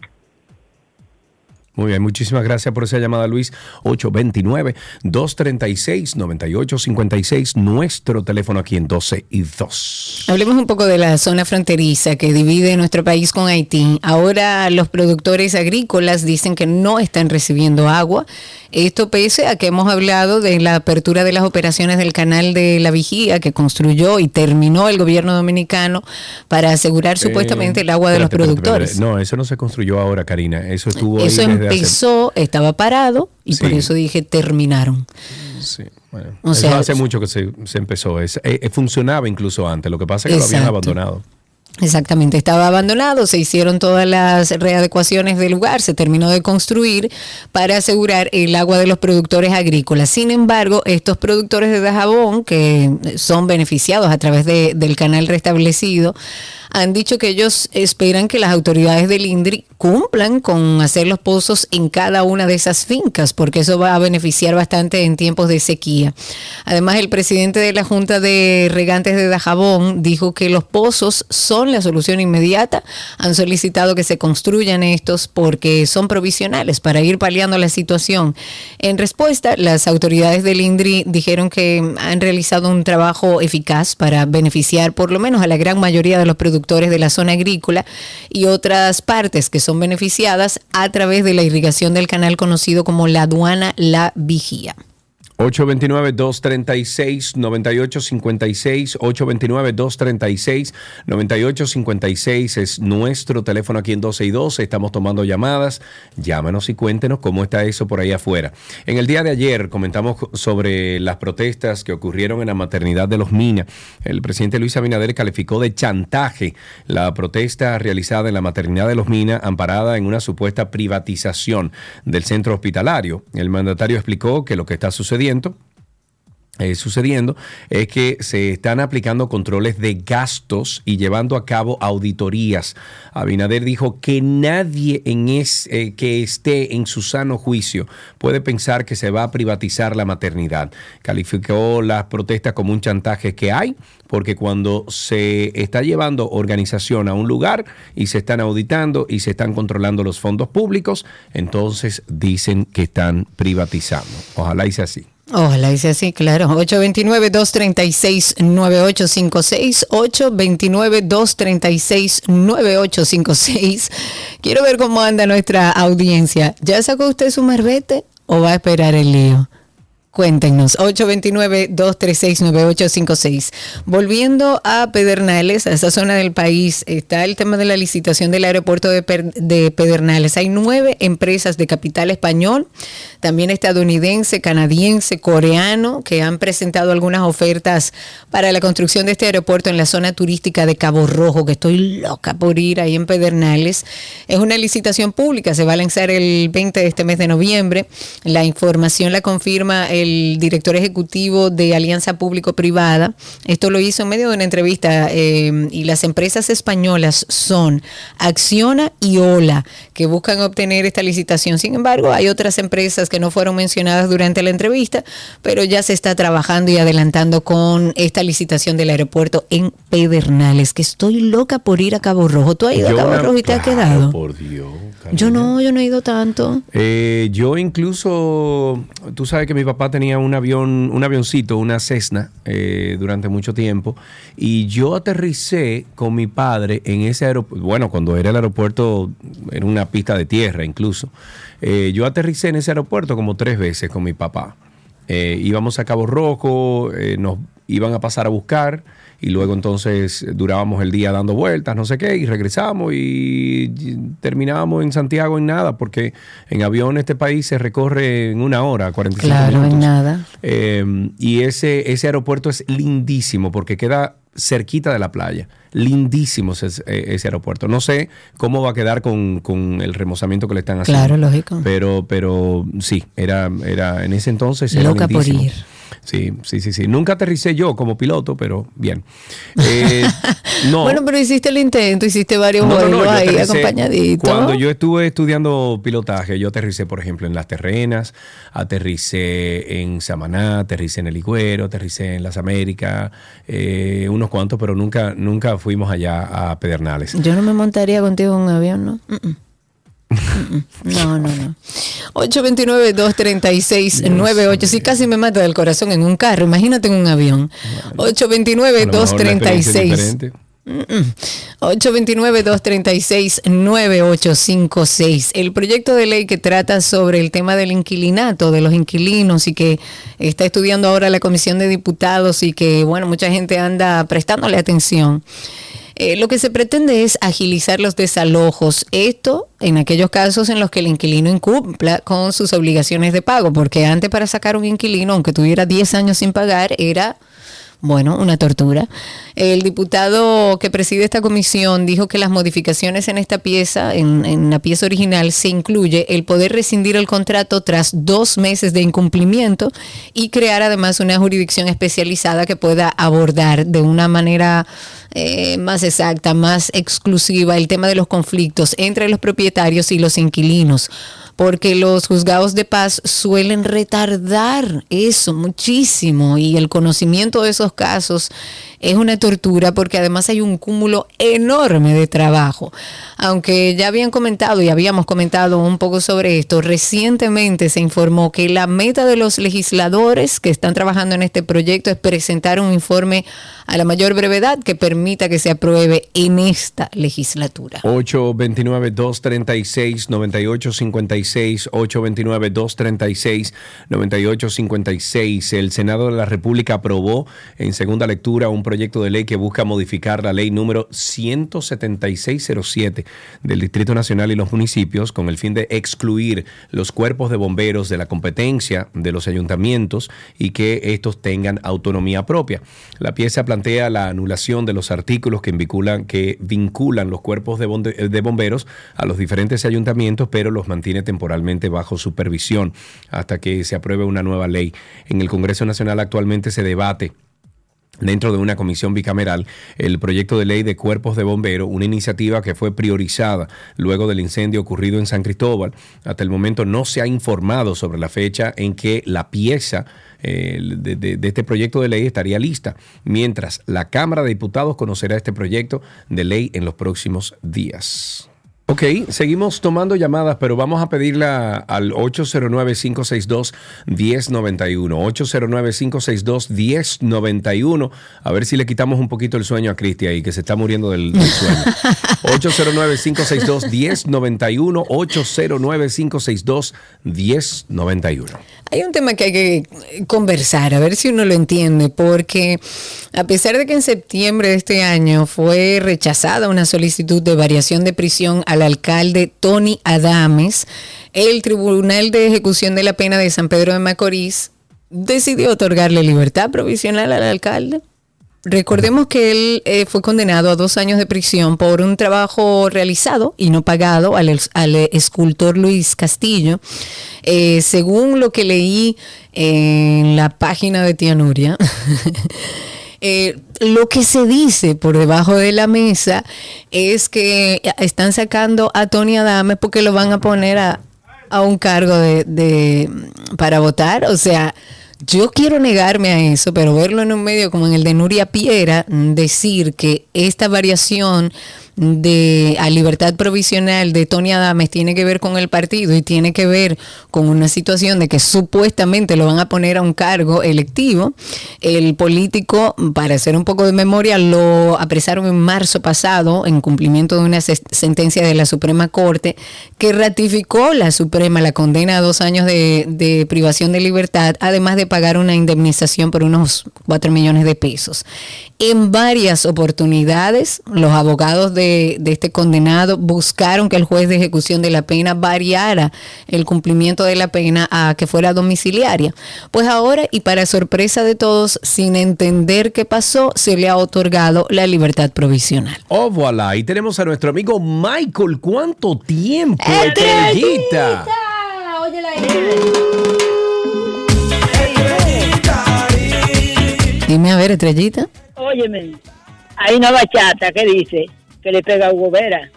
Muy bien, muchísimas gracias por esa llamada, Luis. 829-236-9856, nuestro teléfono aquí en 12 y 2. Hablemos un poco de la zona fronteriza que divide nuestro país con Haití. Ahora los productores agrícolas dicen que no están recibiendo agua. Esto pese a que hemos hablado de la apertura de las operaciones del canal de la vigía que construyó y terminó el gobierno dominicano para asegurar supuestamente el agua de los Eh, Espérate, espérate, productores. No, eso no se construyó ahora, Karina. Eso estuvo ahí Eso desde hace- empezó, estaba parado y por eso dije terminaron. Sí, bueno. O sea, hace mucho que se, se empezó. Es- eh, eh, funcionaba incluso antes. Lo que pasa es que lo habían abandonado. Exactamente, estaba abandonado, se hicieron todas las readecuaciones del lugar, se terminó de construir para asegurar el agua de los productores agrícolas. Sin embargo, estos productores de Dajabón, que son beneficiados a través de- del canal restablecido, han dicho que ellos esperan que las autoridades del INDRI cumplan con hacer los pozos en cada una de esas fincas, porque eso va a beneficiar bastante en tiempos de sequía. Además, el presidente de la Junta de Regantes de Dajabón dijo que los pozos son la solución inmediata. Han solicitado que se construyan estos porque son provisionales para ir paliando la situación. En respuesta, las autoridades del INDRI dijeron que han realizado un trabajo eficaz para beneficiar por lo menos a la gran mayoría de los productores de la zona agrícola y otras partes que son beneficiadas a través de la irrigación del canal conocido como la aduana La Vigía. 829-236-9856, 829-236-9856 es nuestro teléfono aquí en 12 y 12. Estamos tomando llamadas. Llámanos y cuéntenos cómo está eso por ahí afuera. En el día de ayer comentamos sobre las protestas que ocurrieron en la maternidad de los Mina. El presidente Luis Abinader calificó de chantaje la protesta realizada en la maternidad de los Mina, amparada en una supuesta privatización del centro hospitalario. El mandatario explicó que lo que está sucediendo eh, sucediendo es que se están aplicando controles de gastos y llevando a cabo auditorías. Abinader dijo que nadie en eh, que esté en su sano juicio puede pensar que se va a privatizar la maternidad. Calificó las protestas como un chantaje que hay, porque cuando se está llevando organización a un lugar y se están auditando y se están controlando los fondos públicos, entonces dicen que están privatizando. Ojalá y sea así. Ojalá dice así, claro. 829-236-9856. 829-236-9856. Quiero ver cómo anda nuestra audiencia. ¿Ya sacó usted su marbete o va a esperar el lío? Cuéntenos, 829-236-9856. Volviendo a Pedernales, a esa zona del país, está el tema de la licitación del aeropuerto de, Pedernales. Hay nueve empresas de capital español, también estadounidense, canadiense, coreano, que han presentado algunas ofertas para la construcción de este aeropuerto en la zona turística de Cabo Rojo, que estoy loca por ir ahí en Pedernales. Es una licitación pública, se va a lanzar el 20 de este mes de noviembre. La información la confirma el director ejecutivo de Alianza Público-Privada. Esto lo hizo en medio de una entrevista eh, y las empresas españolas son Acciona y Ola, que buscan obtener esta licitación. Sin embargo, hay otras empresas que no fueron mencionadas durante la entrevista, pero ya se está trabajando y adelantando con esta licitación del aeropuerto en Pedernales, que estoy loca por ir a Cabo Rojo. ¿Tú has ido a Yo Cabo una- Rojo y te has quedado? Por Dios. Yo no, yo no he ido tanto. Eh, yo incluso, tú sabes que mi papá tenía un avión, un avioncito, una Cessna, eh, durante mucho tiempo. Y yo aterricé con mi padre en ese aeropuerto. Bueno, cuando era el aeropuerto, era una pista de tierra incluso. Eh, yo aterricé en ese aeropuerto como tres veces con mi papá. Eh, íbamos a Cabo Rojo, nos iban a pasar a buscar y luego entonces durábamos el día dando vueltas, no sé qué, y regresamos y terminábamos en Santiago en nada, porque en avión este país se recorre en una hora, 45 Claro, minutos. en nada. Eh, y ese, ese aeropuerto es lindísimo porque queda cerquita de la playa. Lindísimo ese, ese aeropuerto. No sé cómo va a quedar con, con el remozamiento que le están haciendo. Claro, lógico. Pero, pero sí, era, era en ese entonces era Loca por ir. Sí, sí, sí, sí. Nunca aterricé yo como piloto, pero bien. Eh, no. Bueno, pero hiciste el intento, hiciste varios No, vuelos ahí acompañaditos. Cuando yo estuve estudiando pilotaje, yo aterricé, por ejemplo, en Las Terrenas, aterricé en Samaná, aterricé en El Higüero, aterricé en Las Américas, eh, unos cuantos, pero nunca, nunca fuimos allá a Pedernales. Yo no me montaría contigo en un avión, ¿no? Mm, mm. No, no, no. 829-236-98. Sí, casi me mata del corazón en un carro. Imagínate en un avión. A lo mejor la experiencia es 829-236. diferente. 829-236-9856. El proyecto de ley que trata sobre el tema del inquilinato, de los inquilinos y que está estudiando ahora la Comisión de Diputados y que, bueno, mucha gente anda prestándole atención. Eh, lo que se pretende es agilizar los desalojos. Esto en aquellos casos en los que el inquilino incumpla con sus obligaciones de pago, porque antes para sacar un inquilino, aunque tuviera 10 años sin pagar, era bueno, una tortura. El diputado que preside esta comisión dijo que las modificaciones en esta pieza, en, la pieza original, se incluye el poder rescindir el contrato tras dos meses de incumplimiento y crear además una jurisdicción especializada que pueda abordar de una manera eh, más exacta, más exclusiva el tema de los conflictos entre los propietarios y los inquilinos porque los juzgados de paz suelen retardar eso muchísimo y el conocimiento de esos casos es una tortura porque además hay un cúmulo enorme de trabajo. Aunque ya habían comentado y habíamos comentado un poco sobre esto, recientemente se informó que la meta de los legisladores que están trabajando en este proyecto es presentar un informe a la mayor brevedad que permita que se apruebe en esta legislatura. 829-236-9856, 829-236-9856. El Senado de la República aprobó en segunda lectura un proyecto de ley que busca modificar la ley número 17607 del Distrito Nacional y los municipios con el fin de excluir los cuerpos de bomberos de la competencia de los ayuntamientos y que estos tengan autonomía propia. La pieza plantea la anulación de los artículos que vinculan, los cuerpos de bomberos a los diferentes ayuntamientos, pero los mantiene temporalmente bajo supervisión hasta que se apruebe una nueva ley. En el Congreso Nacional actualmente se debate Dentro de una comisión bicameral, el proyecto de ley de cuerpos de bomberos, una iniciativa que fue priorizada luego del incendio ocurrido en San Cristóbal. Hasta el momento no se ha informado sobre la fecha en que la pieza de este proyecto de ley estaría lista, mientras la Cámara de Diputados conocerá este proyecto de ley en los próximos días. Ok, seguimos tomando llamadas, pero vamos a pedirla al 809-562-1091. 809-562-1091. A ver si le quitamos un poquito el sueño a Cristi ahí, que se está muriendo del, del sueño. 809-562-1091. 809-562-1091. Hay un tema que hay que conversar, a ver si uno lo entiende, porque a pesar de que en septiembre de este año fue rechazada una solicitud de variación de prisión al alcalde Tony Adames, el Tribunal de Ejecución de la Pena de San Pedro de Macorís decidió otorgarle libertad provisional al alcalde. Recordemos que él eh, fue condenado a dos años de prisión por un trabajo realizado y no pagado al, es- al escultor Luis Castillo. Eh, según lo que leí en la página de Tía Nuria, eh, lo que se dice por debajo de la mesa es que están sacando a Tony Adame porque lo van a poner a, a un cargo de, de- para votar. O sea, yo quiero negarme a eso, pero verlo en un medio como en el de Nuria Piera, decir que esta variación de a libertad provisional de Tony Adames tiene que ver con el partido y tiene que ver con una situación de que supuestamente lo van a poner a un cargo electivo, el político, para hacer un poco de memoria, lo apresaron en marzo pasado en cumplimiento de una se- sentencia de la Suprema Corte que ratificó la Suprema la condena a dos años de, de privación de libertad, además de pagar una indemnización por unos 4 millones de pesos. En varias oportunidades, los abogados de, de este condenado buscaron que el juez de ejecución de la pena variara el cumplimiento de la pena a que fuera domiciliaria. Pues ahora, y para sorpresa de todos, sin entender qué pasó, se le ha otorgado la libertad provisional. Oh, voilà. Y tenemos a nuestro amigo Michael. ¿Cuánto tiempo? ¡Estrellita! Dime a ver, estrellita. Óyeme, hay una bachata que dice que le pega a Hugo Vera.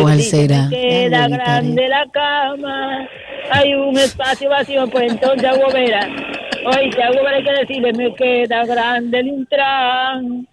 ¿Cuál dice, será? "Me Queda grande la cama, hay un espacio vacío, pues entonces a Hugo Vera. Oye, a Hugo Vera hay que decirle, me queda grande el Intran.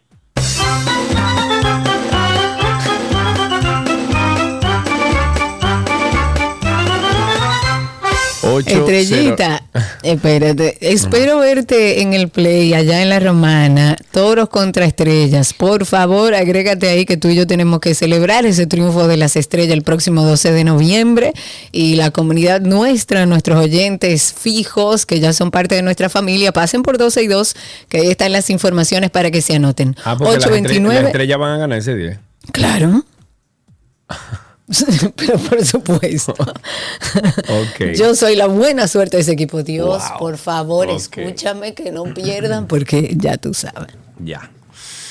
Estrellita, espérate, espero verte en el play allá en la Romana, toros contra estrellas. Por favor, agrégate ahí que tú y yo tenemos que celebrar ese triunfo de las estrellas el próximo 12 de noviembre y la comunidad nuestra, nuestros oyentes fijos que ya son parte de nuestra familia, pasen por 12 y 2, que ahí están las informaciones para que se anoten. Ah, porque las, estre- 829 las estrellas van a ganar ese día. Claro. Pero por supuesto. Ok. Yo soy la buena suerte de ese equipo. Dios, Wow. por favor, escúchame que no pierdan porque ya tú sabes. Ya.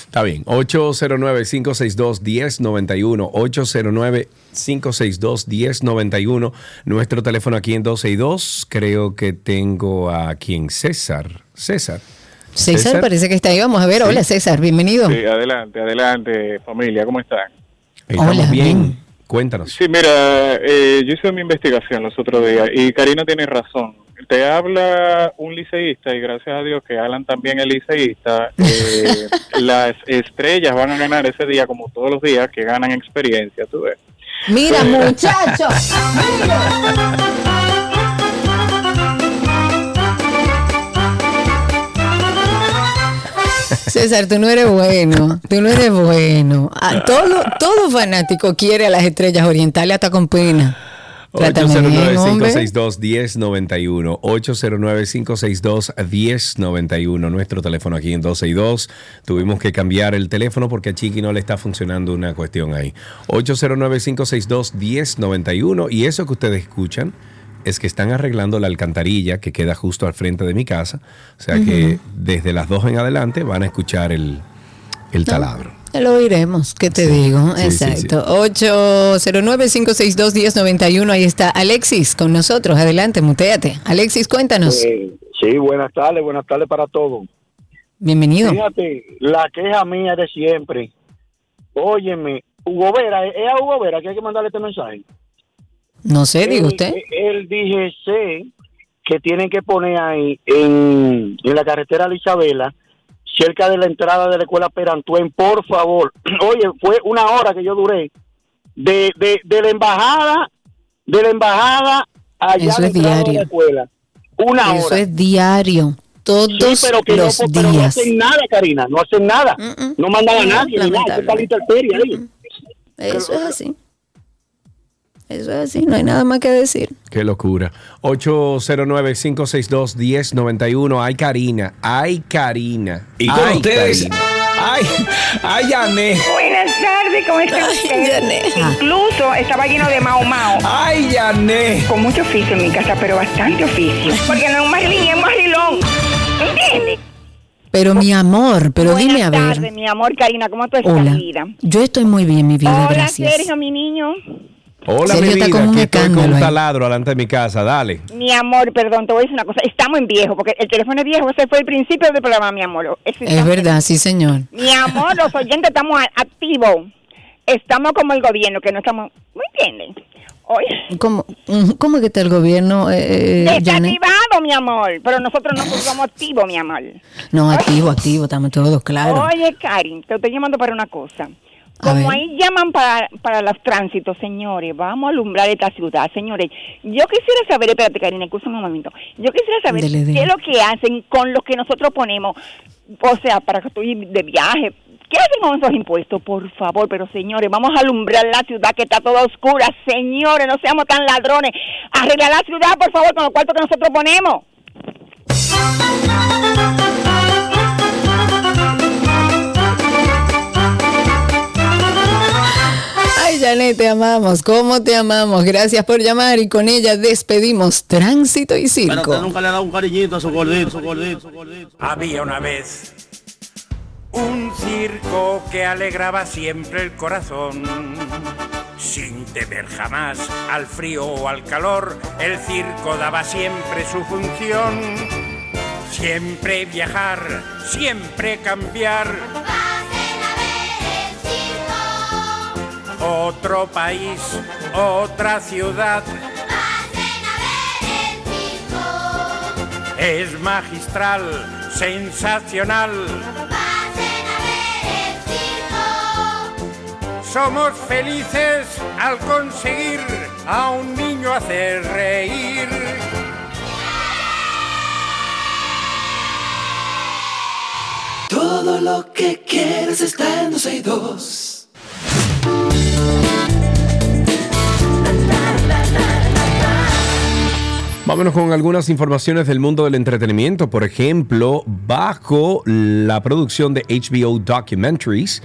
Está bien. 809-562-1091. 809-562-1091. Nuestro teléfono aquí en 12 y 2. Creo que tengo a quien César. César. César, parece que está ahí. Vamos a ver. Hola César, bienvenido. Sí, adelante, adelante, familia, ¿cómo están? Estamos Hola, bien. bien. Cuéntanos. Sí, mira, eh, yo hice mi investigación los otros días y Karina tiene razón. Te habla un liceísta y gracias a Dios que Alan también es liceísta. eh, las estrellas van a ganar ese día como todos los días que ganan experiencia, tú ves. Mira, muchacho. César, tú no eres bueno, tú no eres bueno. Ah, todo, todo fanático quiere a las estrellas orientales hasta con pena. Trátame bien, hombre. 809-562-1091. 809-562-1091. Nuestro teléfono aquí en 12 y 2. Tuvimos que cambiar el teléfono porque a Chiqui no le está funcionando una cuestión ahí. 809-562-1091. Y eso que ustedes escuchan es que están arreglando la alcantarilla que queda justo al frente de mi casa. O sea que desde las 2 en adelante van a escuchar el, el taladro. Lo oiremos, ¿qué te digo? sí, sí, Exacto. 809-562-1091. Ahí está Alexis con nosotros. Adelante, muteate. Alexis, cuéntanos. Eh, sí, buenas tardes, buenas tardes para todos. Bienvenido. Fíjate, la queja mía de siempre. Óyeme, Hugo Vera, ¿es a Hugo Vera que hay que mandarle este mensaje? No sé, diga usted. Él dije que tienen que poner ahí en, en la carretera de Isabela, cerca de la entrada de la escuela Perantuen, por favor. Oye, fue una hora que yo duré de, de, de la embajada, de la embajada allá Eso es entrada de la diario. escuela. Una Eso hora. es diario. Todos Sí, pero que los no, pero no días. hacen nada, Karina, no hacen nada. No mandan a No, nadie, nada, eso está la intemperie ahí. Eso es así. Eso es así, no hay nada más que decir. Qué locura. 809-562-1091. Ay, Karina. Ay, Karina. Y con Ay, ustedes, Karina. ay, ay, Yané. Buenas tardes, ¿cómo están ustedes? Incluso estaba lleno de mao mao. Ay, Yané. Con mucho oficio en mi casa, pero bastante oficio. Porque no es un marlín, es un marrilón. ¿Entiendes? Pero mi amor, pero Buenas dime a ver. tardes, mi amor, Karina, ¿cómo tú estás, Hola. vida? Yo estoy muy bien, mi vida, Hola, gracias. Sergio, mi niño. Hola, Sergio mi está vida. como Aquí estoy con un ahí. taladro delante de mi casa. Dale. Mi amor, perdón, te voy a decir una cosa. Estamos en viejo, porque el teléfono es viejo. Ese fue el principio del programa, mi amor. Es verdad, sí, señor. Mi amor, los oyentes estamos activos. Estamos como el gobierno, que no estamos... ¿Me entienden? Oye, ¿Cómo, mm, cómo que está el gobierno, eh, eh, Janet? desactivado, mi amor. Pero nosotros no somos activos, mi amor. No, activo, activo, estamos todos claros. Oye, Karin, te estoy llamando para una cosa. Como ahí llaman para, para los tránsitos, señores, vamos a alumbrar esta ciudad, señores. Yo quisiera saber, espérate, Karina, escucha un momento. Yo quisiera saber Dele, dele. qué es lo que hacen con lo que nosotros ponemos, o sea, para que estoy de viaje. ¿Qué hacen con esos impuestos? Por favor, pero señores, vamos a alumbrar la ciudad que está toda oscura. Señores, no seamos tan ladrones. Arreglar la ciudad, por favor, con los cuartos que nosotros ponemos. Ay, Janet, te amamos. ¿Cómo te amamos? Gracias por llamar y con ella despedimos Tránsito y Circo. nunca le ha dado un cariñito a su gordito, su gordito, su gordito. Había una vez un circo que alegraba siempre el corazón. Sin temer jamás al frío o al calor, el circo daba siempre su función. Siempre viajar, siempre cambiar. Otro país, otra ciudad. Es magistral, sensacional. Somos felices al conseguir a un niño hacer reír. Todo lo que quieras está en 262. Vámonos con algunas informaciones del mundo del entretenimiento. Por ejemplo, bajo la producción de HBO Documentaries,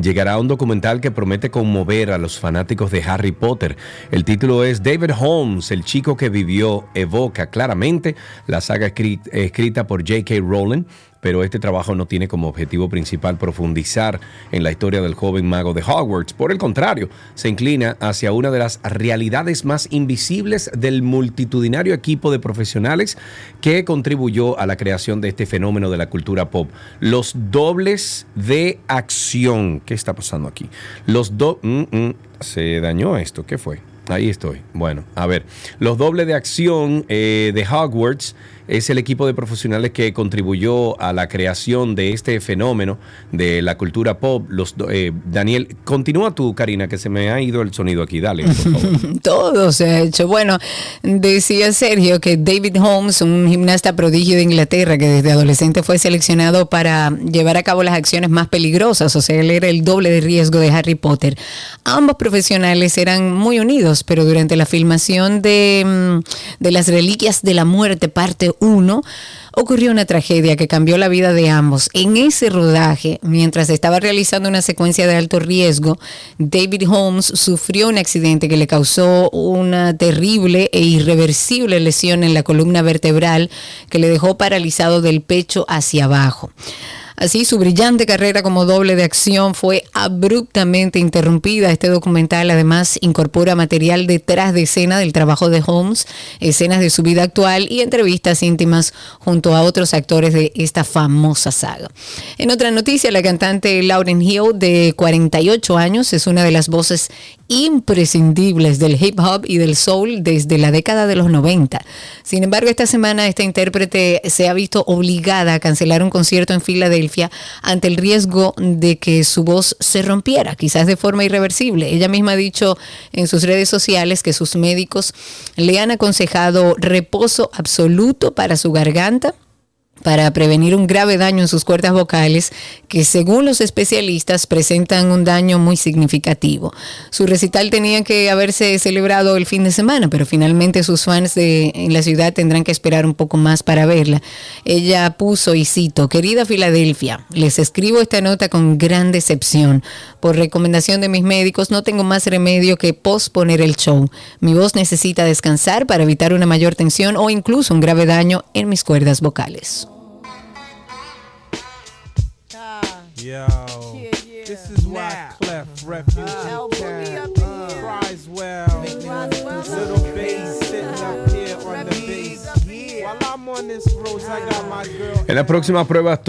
llegará un documental que promete conmover a los fanáticos de Harry Potter. El título es David Holmes, el chico que vivió, evoca claramente la saga escri- escrita por J.K. Rowling. Pero este trabajo no tiene como objetivo principal profundizar en la historia del joven mago de Hogwarts. Por el contrario, se inclina hacia una de las realidades más invisibles del multitudinario equipo de profesionales que contribuyó a la creación de este fenómeno de la cultura pop. Los dobles de acción. ¿Qué está pasando aquí? Los do mm, mm, se dañó esto. ¿Qué fue? Ahí estoy. Bueno, a ver. Los dobles de acción eh, de Hogwarts es el equipo de profesionales que contribuyó a la creación de este fenómeno de la cultura pop. Los, eh, Daniel, continúa tú, Karina, que se me ha ido el sonido aquí. Dale, por favor. Todo se ha hecho. Bueno, decía Sergio que David Holmes, un gimnasta prodigio de Inglaterra que desde adolescente fue seleccionado para llevar a cabo las acciones más peligrosas, o sea, él era el doble de riesgo de Harry Potter. Ambos profesionales eran muy unidos, pero durante la filmación de, mm, de Las Reliquias de la Muerte, parte 1, ocurrió una tragedia que cambió la vida de ambos. En ese rodaje, mientras estaba realizando una secuencia de alto riesgo, David Holmes sufrió un accidente que le causó una terrible e irreversible lesión en la columna vertebral que le dejó paralizado del pecho hacia abajo. Así, su brillante carrera como doble de acción fue abruptamente interrumpida. Este documental además incorpora material detrás de escena del trabajo de Holmes, escenas de su vida actual y entrevistas íntimas junto a otros actores de esta famosa saga. En otra noticia, la cantante Lauren Hill, de 48 años, es una de las voces imprescindibles del hip hop y del soul desde la década de los 90. Sin embargo, esta semana esta intérprete se ha visto obligada a cancelar un concierto en Filadelfia ante el riesgo de que su voz se rompiera, quizás de forma irreversible. Ella misma ha dicho en sus redes sociales que sus médicos le han aconsejado reposo absoluto para su garganta para prevenir un grave daño en sus cuerdas vocales que según los especialistas presentan un daño muy significativo. Su recital tenía que haberse celebrado el fin de semana, pero finalmente sus fans de, en la ciudad tendrán que esperar un poco más para verla. Ella puso, y cito, querida Filadelfia, les escribo esta nota con gran decepción. Por recomendación de mis médicos no tengo más remedio que posponer el show. Mi voz necesita descansar para evitar una mayor tensión o incluso un grave daño en mis cuerdas vocales. Yo, this is why Clef Refuge Town cries well. En las próximas pruebas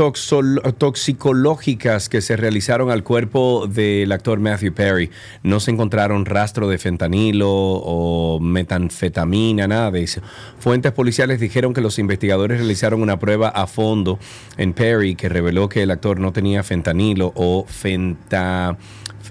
toxicológicas que se realizaron al cuerpo del actor Matthew Perry, no se encontraron rastro de fentanilo o metanfetamina, nada de eso. Fuentes policiales dijeron que los investigadores realizaron una prueba a fondo en Perry que reveló que el actor no tenía fentanilo o fenta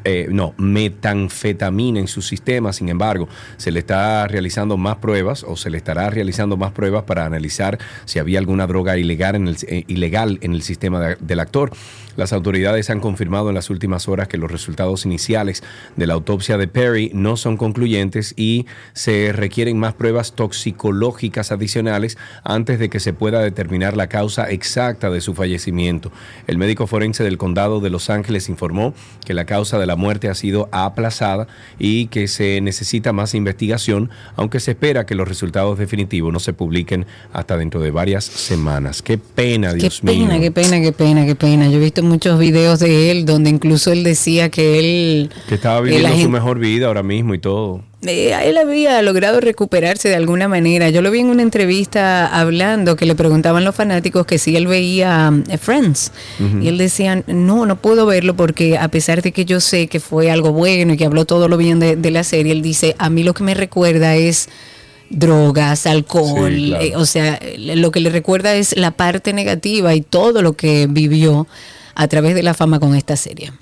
eh, no, metanfetamina en su sistema. Sin embargo, se le está realizando más pruebas o se le estará realizando más pruebas para analizar si había alguna droga ilegal en el, eh, ilegal en el sistema de- del actor. Las autoridades han confirmado en las últimas horas que los resultados iniciales de la autopsia de Perry no son concluyentes y se requieren más pruebas toxicológicas adicionales antes de que se pueda determinar la causa exacta de su fallecimiento. El médico forense del condado de Los Ángeles informó que la causa de la muerte ha sido aplazada y que se necesita más investigación, aunque se espera que los resultados definitivos no se publiquen hasta dentro de varias semanas. Qué pena, Qué Dios pena, mío. qué pena, qué pena, qué pena. Yo he visto muchos videos de él donde incluso él decía que él, Que estaba viviendo su mejor vida ahora mismo y todo. eh, él había logrado recuperarse de alguna manera. Yo lo vi en una entrevista hablando que le preguntaban los fanáticos que si él veía eh, Friends. Y él decía, no, no puedo verlo porque a pesar de que yo sé que fue algo bueno y que habló todo lo bien de, de la serie, él dice, a mí lo que me recuerda es drogas, alcohol, Sí, claro. eh, o sea, lo que le recuerda es la parte negativa y todo lo que vivió a través de la fama con esta serie.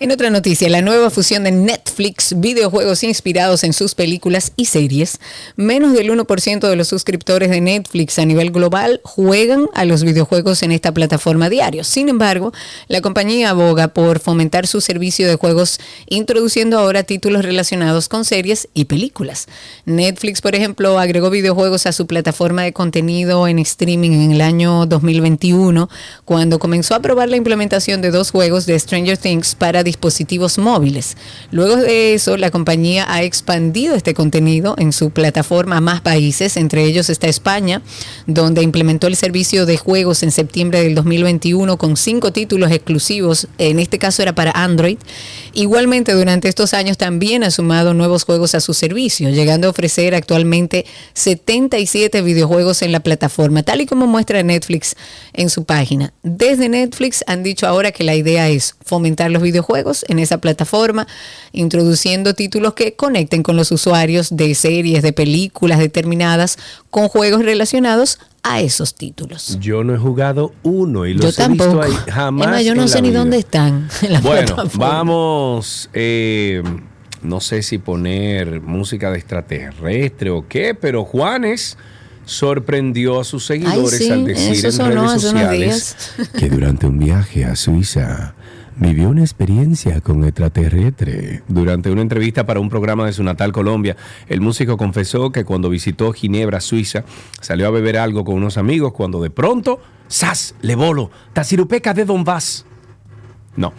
En otra noticia, la nueva fusión de Netflix, videojuegos inspirados en sus películas y series. Menos del 1% de los suscriptores de Netflix a nivel global juegan a los videojuegos en esta plataforma diario. Sin embargo, la compañía aboga por fomentar su servicio de juegos, introduciendo ahora títulos relacionados con series y películas. Netflix, por ejemplo, agregó videojuegos a su plataforma de contenido en streaming en el año 2021, cuando comenzó a probar la implementación de dos juegos de Stranger Things para dispositivos móviles. Luego de eso, la compañía ha expandido este contenido en su plataforma a más países, entre ellos está España, donde implementó el servicio de juegos en septiembre del 2021 con cinco títulos exclusivos, en este caso era para Android. Igualmente, durante estos años también ha sumado nuevos juegos a su servicio, llegando a ofrecer actualmente 77 videojuegos en la plataforma, tal y como muestra Netflix en su página. Desde Netflix han dicho ahora que la idea es fomentar los videojuegos en esa plataforma, introduciendo títulos que conecten con los usuarios de series, de películas determinadas, con juegos relacionados a esos títulos. Yo no he jugado uno y Yo los he visto ahí jamás. Más, yo no en sé ni vida. dónde están. en Bueno, vamos. eh, no sé si poner música de extraterrestre o qué, pero Juanes sorprendió a sus seguidores sí, al decir en redes sociales que durante un viaje a Suiza vivió una experiencia con extraterrestre. Durante una entrevista para un programa de su natal Colombia, el músico confesó que cuando visitó Ginebra, Suiza, salió a beber algo con unos amigos cuando de pronto, ¡zas! Le bolo, Tacirupeca de Don Vas. No.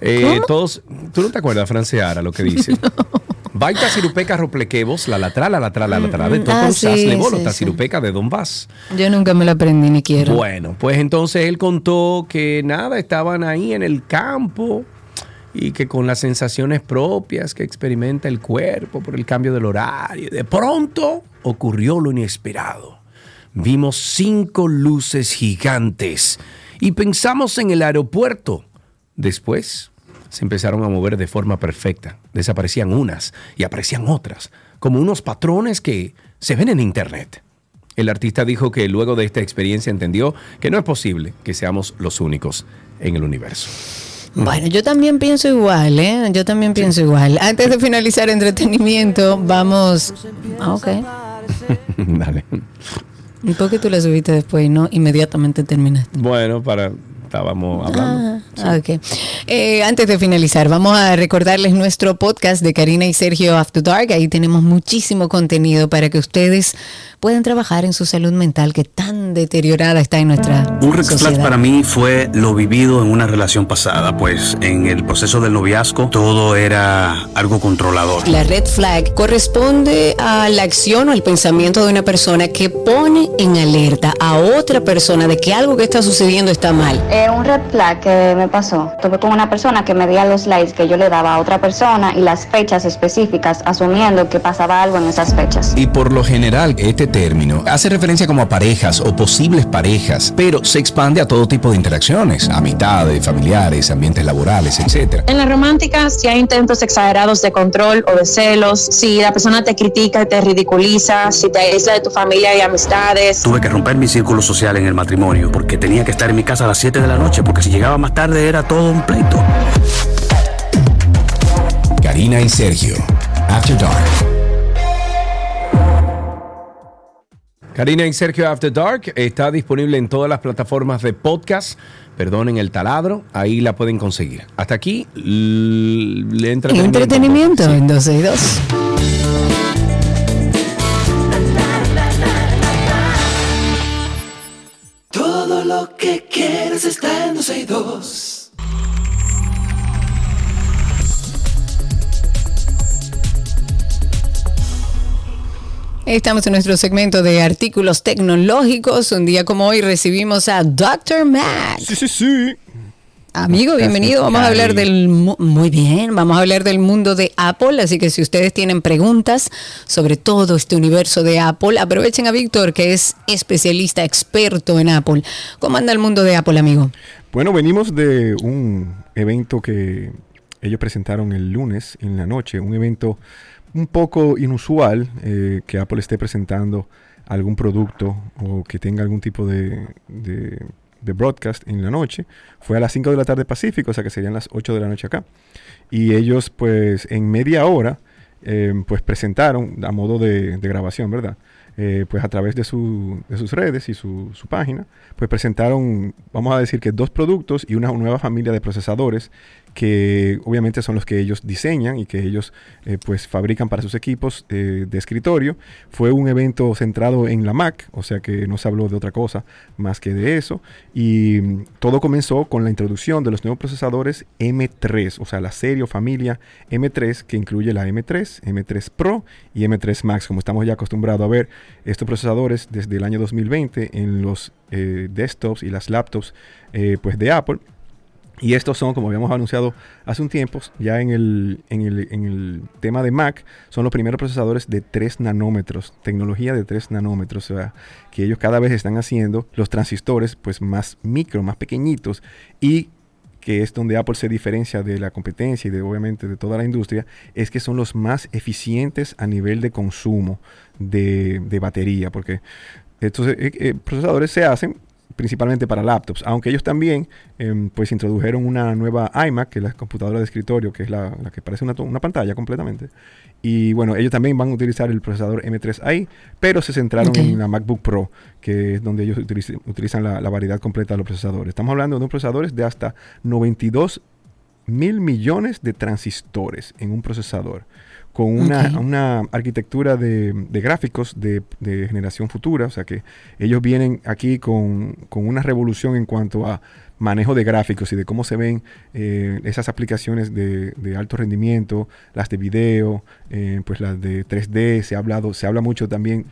Eh, todos, ¿Tú no te acuerdas, Franceara, lo que dice? Baita sirupeca roplequevos, la latrala, la latrala, la latrala de Mm, todo ah, sí, sí, de Don Vas. Yo nunca me la aprendí ni quiero. Bueno, pues entonces él contó que nada, estaban ahí en el campo y que con las sensaciones propias que experimenta el cuerpo por el cambio del horario, de pronto ocurrió lo inesperado. Vimos cinco luces gigantes y pensamos en el aeropuerto. Después se empezaron a mover de forma perfecta. Desaparecían unas y aparecían otras, como unos patrones que se ven en internet. El artista dijo que luego de esta experiencia entendió que no es posible que seamos los únicos en el universo. Bueno, yo también pienso igual, ¿eh? Yo también pienso igual. Antes de finalizar entretenimiento, vamos... Ah, ok. Dale. ¿Y por qué tú la subiste después y no inmediatamente terminaste? Bueno, para estábamos hablando. Ah, ok. Eh, antes de finalizar, vamos a recordarles nuestro podcast de Karina y Sergio After Dark. Ahí tenemos muchísimo contenido para que ustedes puedan trabajar en su salud mental que tan deteriorada está en nuestra Un red flag para mí fue lo vivido en una relación pasada, pues en el proceso del noviazgo todo era algo controlador. La red flag corresponde a la acción o el pensamiento de una persona que pone en alerta a otra persona de que algo que está sucediendo está mal. Eh, un red flag que me pasó. Tuve con una persona que me dio los likes que yo le daba a otra persona y las fechas específicas, asumiendo que pasaba algo en esas fechas. Y por lo general, este término hace referencia como a parejas o posibles parejas, pero se expande a todo tipo de interacciones, amistades, familiares, ambientes laborales, etc. En la romántica, si hay intentos exagerados de control o de celos, si la persona te critica y te ridiculiza, si te aísla de tu familia y amistades. Tuve que romper mi círculo social en el matrimonio porque tenía que estar en mi casa a las 7 de la noche porque si llegaba más tarde era todo un pleito. Karina y Sergio, After Dark. Karina y Sergio After Dark está disponible en todas las plataformas de podcast. Perdonen el taladro, ahí la pueden conseguir. Hasta aquí, l- le entretenimiento. Entretenimiento en 12 y 2. Todo lo que quieres está en 12 y 2. Estamos en nuestro segmento de artículos tecnológicos. Un día como hoy recibimos a Dr. Mac. Sí, sí, sí. Amigo, bienvenido. Vamos a hablar del mu- muy bien, vamos a hablar del mundo de Apple, así que si ustedes tienen preguntas sobre todo este universo de Apple, aprovechen a Víctor que es especialista, experto en Apple. ¿Cómo anda el mundo de Apple, amigo? Bueno, venimos de un evento que ellos presentaron el lunes en la noche, un evento un poco inusual eh, que Apple esté presentando algún producto o que tenga algún tipo de, de- de broadcast en la noche. Fue a las 5 de la tarde Pacífico, o sea que serían las 8 de la noche acá. Y ellos pues en media hora eh, pues presentaron a modo de, de grabación, ¿verdad? Eh, pues a través de, su- de sus redes y su, su página, pues presentaron, vamos a decir que dos productos y una nueva familia de procesadores que obviamente son los que ellos diseñan y que ellos eh, pues fabrican para sus equipos eh, de escritorio. Fue un evento centrado en la Mac, o sea que no se habló de otra cosa más que de eso. Y mm, todo comenzó con la introducción de los nuevos procesadores M3, o sea la serie o familia M3 que incluye la M3, M3 Pro y M3 Max, como estamos ya acostumbrados a ver estos procesadores desde el año 2020 en los eh, desktops y las laptops pues de Apple. Y estos son, como habíamos anunciado hace un tiempo, ya en el, en el, en el tema de Mac, son los primeros procesadores de 3 nanómetros, tecnología de 3 nanómetros, o sea, que ellos cada vez están haciendo los transistores pues más micro, más pequeñitos y que es donde Apple se diferencia de la competencia y de obviamente de toda la industria, es que son los más eficientes a nivel de consumo de, de batería, porque estos eh, eh, procesadores se hacen principalmente para laptops, aunque ellos también em, pues introdujeron una nueva iMac, que es la computadora de escritorio, que es la, la que parece una, una pantalla completamente. Y bueno, ellos también van a utilizar el procesador M3 ahí, pero se centraron en la MacBook Pro, que es donde ellos utiliz- utilizan la, la variedad completa de los procesadores. Estamos hablando de un procesadores de hasta 92 mil millones de transistores en un procesador con una, una arquitectura de, de gráficos de, de generación futura, o sea que ellos vienen aquí con, con una revolución en cuanto a manejo de gráficos y de cómo se ven eh, esas aplicaciones de, de alto rendimiento, las de video, eh, pues las de 3D, se ha hablado, se habla mucho también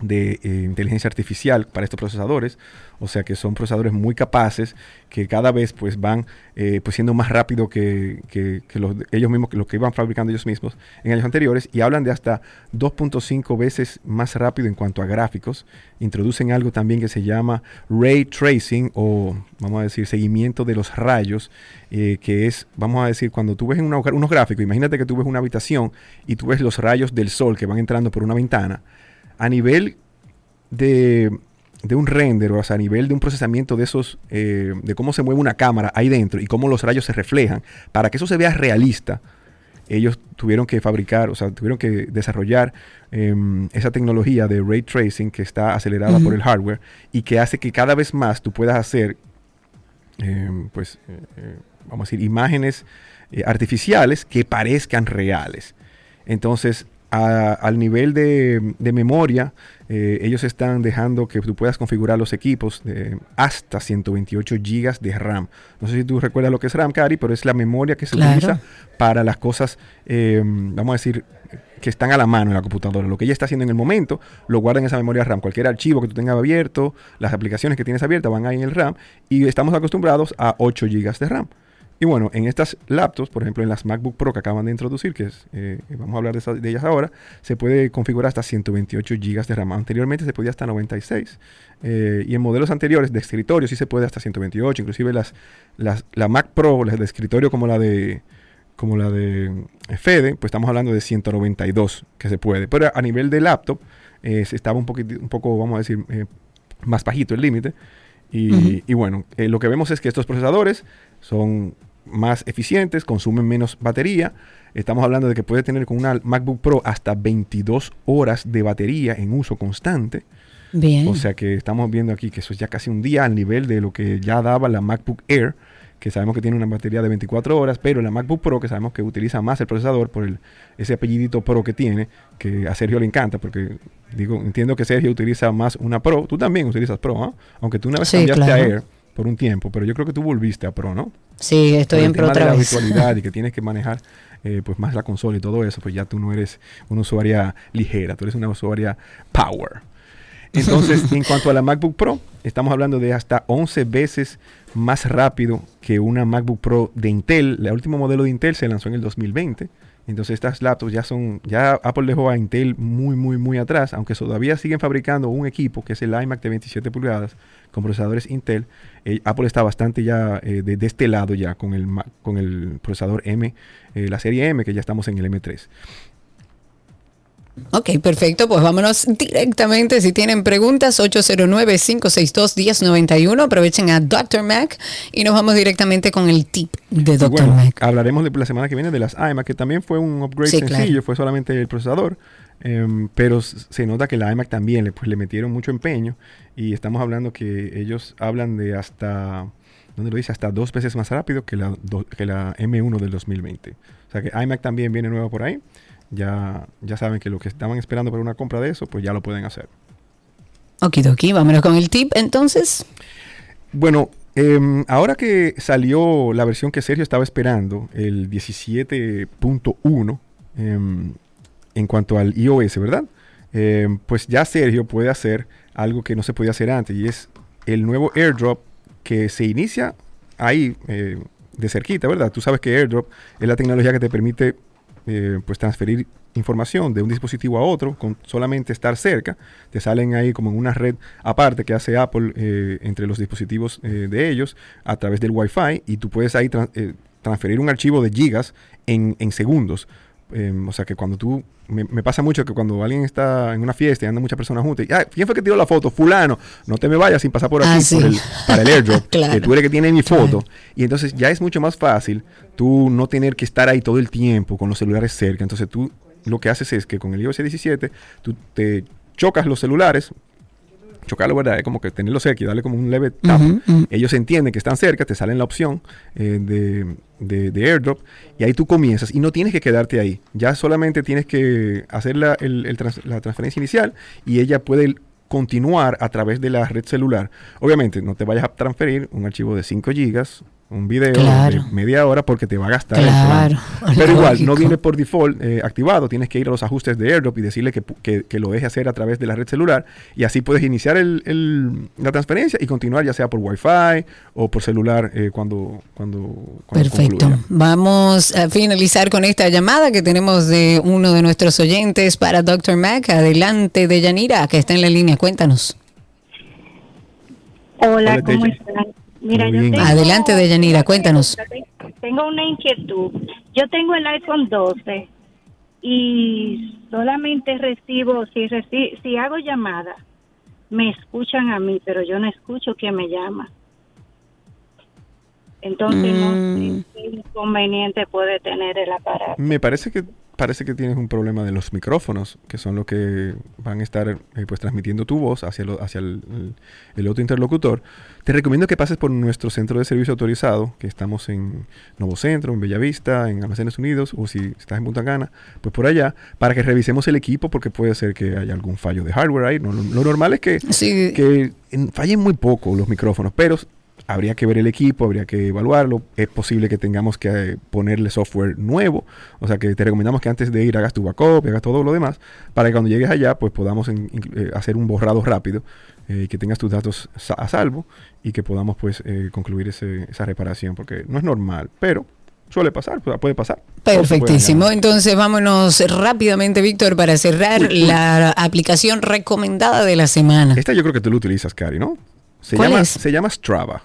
de eh, inteligencia artificial para estos procesadores, o sea que son procesadores muy capaces que cada vez pues van eh, pues siendo más rápido que, que- los, ellos mismos, que que iban fabricando ellos mismos en años anteriores y hablan de hasta 2.5 veces más rápido en cuanto a gráficos. Introducen algo también que se llama ray tracing o vamos a decir seguimiento de los rayos, eh, que es, vamos a decir, cuando tú ves en unos gráficos, imagínate que tú ves una habitación y tú ves los rayos del sol que van entrando por una ventana a nivel de, de un render, o sea, a nivel de un procesamiento de esos, eh, de cómo se mueve una cámara ahí dentro y cómo los rayos se reflejan, para que eso se vea realista, ellos tuvieron que fabricar, o sea, tuvieron que desarrollar em, esa tecnología de ray tracing que está acelerada por el hardware y que hace que cada vez más tú puedas hacer, em, pues, eh, eh, vamos a decir, imágenes artificiales que parezcan reales. Entonces, a- al nivel de, de memoria, eh, ellos están dejando que tú puedas configurar los equipos de hasta 128 gigas de RAM. No sé si tú recuerdas lo que es RAM, Cari, pero es la memoria que se Claro. utiliza para las cosas, eh, vamos a decir, que están a la mano en la computadora. Lo que ella está haciendo en el momento, lo guarda en esa memoria RAM. Cualquier archivo que tú tengas abierto, las aplicaciones que tienes abiertas van ahí en el RAM y estamos acostumbrados a 8 gigas de RAM. Y bueno, en estas laptops, por ejemplo, en las MacBook Pro que acaban de introducir, que es, eh, vamos a hablar de, esas- de ellas ahora, se puede configurar hasta 128 GB de RAM. Anteriormente se podía hasta 96. eh, y en modelos anteriores de escritorio sí se puede hasta 128. Inclusive las, las, la Mac Pro, las de escritorio como la de como la de eh, Fede, pues estamos hablando de 192 que se puede. Pero a nivel de laptop, eh, se estaba un, poquiti- un poco, vamos a decir, eh, más bajito el límite. Y, y bueno, eh, lo que vemos es que estos procesadores son más eficientes, consumen menos batería. Estamos hablando de que puede tener con una MacBook Pro hasta 22 horas de batería en uso constante. Bien. O sea que estamos viendo aquí que eso es ya casi un día al nivel de lo que ya daba la MacBook Air, que sabemos que tiene una batería de 24 horas, pero la MacBook Pro, que sabemos que utiliza más el procesador por el, ese apellidito Pro que tiene, que a Sergio le encanta, porque digo, entiendo que Sergio utiliza más una Pro, tú también utilizas Pro, ¿ah? aunque tú una vez Sí, cambiaste a claro. Air por un tiempo, pero yo creo que tú volviste a Pro, ¿no? Sí, estoy Por en el pro tema de otra la vez. virtualidad y que tienes que manejar eh, pues más la consola y todo eso, pues ya tú no eres una usuaria ligera, tú eres una usuaria power. Entonces, en cuanto a la MacBook Pro, estamos hablando de hasta 11 veces más rápido que una MacBook Pro de Intel. El último modelo de Intel se lanzó en el 2020. Entonces estas laptops ya son, ya Apple dejó a Intel muy, muy, muy atrás, aunque todavía siguen fabricando un equipo que es el iMac de 27 pulgadas con procesadores Intel. eh, Apple está bastante ya eh, de, de este lado ya con el, con el procesador M, eh, la serie M, que ya estamos en el M3. Ok, perfecto. Pues vámonos directamente. Si tienen preguntas, 809-562-1091. Aprovechen a Dr. Mac y nos vamos directamente con el tip de Dr. bueno, Mac. hablaremos de la semana que viene de las iMac, que también fue un upgrade Sí, sencillo, claro. fue solamente el procesador, em, pero se nota que la iMac también le, pues, le metieron mucho empeño y estamos hablando que ellos hablan de hasta, ¿dónde lo dice? Hasta dos veces más rápido que la, do- que la M1 del 2020. O sea que iMac también viene nueva por ahí. Ya, ya saben que lo que estaban esperando para una compra de eso, pues ya lo pueden hacer. Okidoki, vámonos con el tip entonces. Bueno, em, ahora que salió la versión que Sergio estaba esperando, el 17.1, em, en cuanto al iOS, ¿verdad? Em, pues ya Sergio puede hacer algo que no se podía hacer antes, y es el nuevo airdrop que se inicia ahí eh, de cerquita, ¿verdad? Tú sabes que airdrop es la tecnología que te permite eh, pues transferir información de un dispositivo a otro con solamente estar cerca. Te salen ahí como en una red aparte que hace Apple eh, entre los dispositivos eh, de ellos a través del Wi-Fi y tú puedes ahí eh, transferir un archivo de gigas en, en segundos. Em, o sea que cuando tú, me, me pasa mucho que cuando alguien está en una fiesta y andan muchas personas juntas, y, "Ah, ¿quién fue que tiró la foto? Fulano, no te me vayas sin pasar por aquí Ah, sí. por el- para el airdrop, Claro. que tú eres que tiene mi foto. Y entonces ya es mucho más fácil tú no tener que estar ahí todo el tiempo con los celulares cerca. Entonces tú lo que haces es que con el iOS 17 tú te chocas los celulares, chocarlo, ¿verdad? Es como que tenerlo cerca y darle como un leve tap. Ellos entienden que están cerca, te salen la opción eh, de, de- airdrop y ahí tú comienzas y no tienes que quedarte ahí. Ya solamente tienes que hacer la, la transferencia inicial y ella puede continuar a través de la red celular. Obviamente no te vayas a transferir un archivo de 5 gigas, un video Claro. de media hora porque te va a gastar el Claro, plan. Pero igual, no viene por default eh, activado. Tienes que ir a los ajustes de AirDrop y decirle que, que- que lo deje hacer a través de la red celular. Y así puedes iniciar el- el- la transferencia y continuar ya sea por Wi-Fi o por celular eh, cuando, cuando, cuando Perfecto. concluya. Vamos a finalizar con esta llamada que tenemos de uno de nuestros oyentes para Dr. Mac. Adelante de Yanira, que está en la línea. Cuéntanos. Hola, Hola, ¿cómo están? Mira, yo tengo, Adelante, Deyanira, cuéntanos. tengo una inquietud. Yo tengo el iPhone 12 y solamente recibo, si, reci- si hago llamada, me escuchan a mí, pero yo no escucho quien me llama. Entonces, no Mm. sé qué inconveniente puede tener el aparato. Me parece que parece que tienes un problema de los micrófonos, que son los que van a estar eh, pues transmitiendo tu voz hacia, lo- hacia el, el- el otro interlocutor, te recomiendo que pases por nuestro centro de servicio autorizado, que estamos en Nuevo Centro, en Bellavista, en Almacenes Unidos, o si estás en Punta Cana, pues por allá, para que revisemos el equipo, porque puede ser que haya algún fallo de hardware ahí. No, lo, lo normal es que, que en- fallen muy poco los micrófonos, pero habría que ver el equipo, habría que evaluarlo. Es posible que tengamos que eh, ponerle software nuevo. O sea que te recomendamos que antes de ir hagas tu backup, hagas todo lo demás, para que cuando llegues allá, pues podamos en- eh, hacer un borrado rápido eh, y que tengas tus datos sa- a salvo y que podamos pues eh, concluir ese- esa reparación, porque no es normal, pero suele pasar, pu- puede pasar. Perfectísimo. Entonces vámonos rápidamente, Víctor, para cerrar Uy, uy. la aplicación recomendada de la semana. Esta yo creo que tú lo utilizas, Cari, ¿no? Se ¿Cuál llama, es? se llama Strava.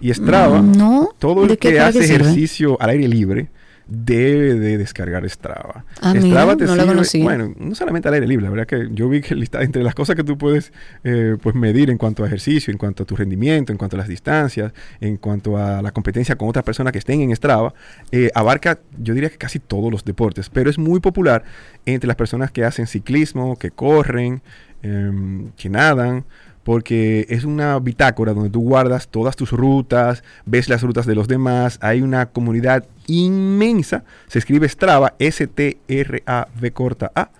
Y Strava, Mm, no. todo el ¿De qué que hace sirve? ejercicio al aire libre debe de descargar Strava. Ah, mira, te no la sirve- conocía. bueno, no solamente al aire libre, la verdad que yo vi que lista, entre las cosas que tú puedes eh, pues medir en cuanto a ejercicio, en cuanto a tu rendimiento, en cuanto a las distancias, en cuanto a la competencia con otras personas que estén en Strava, eh, abarca, yo diría que casi todos los deportes, pero es muy popular entre las personas que hacen ciclismo, que corren, em, que nadan, porque es una bitácora donde tú guardas todas tus rutas, ves las rutas de los demás, hay una comunidad inmensa, se escribe Strava, S-T-R-A-V corta A,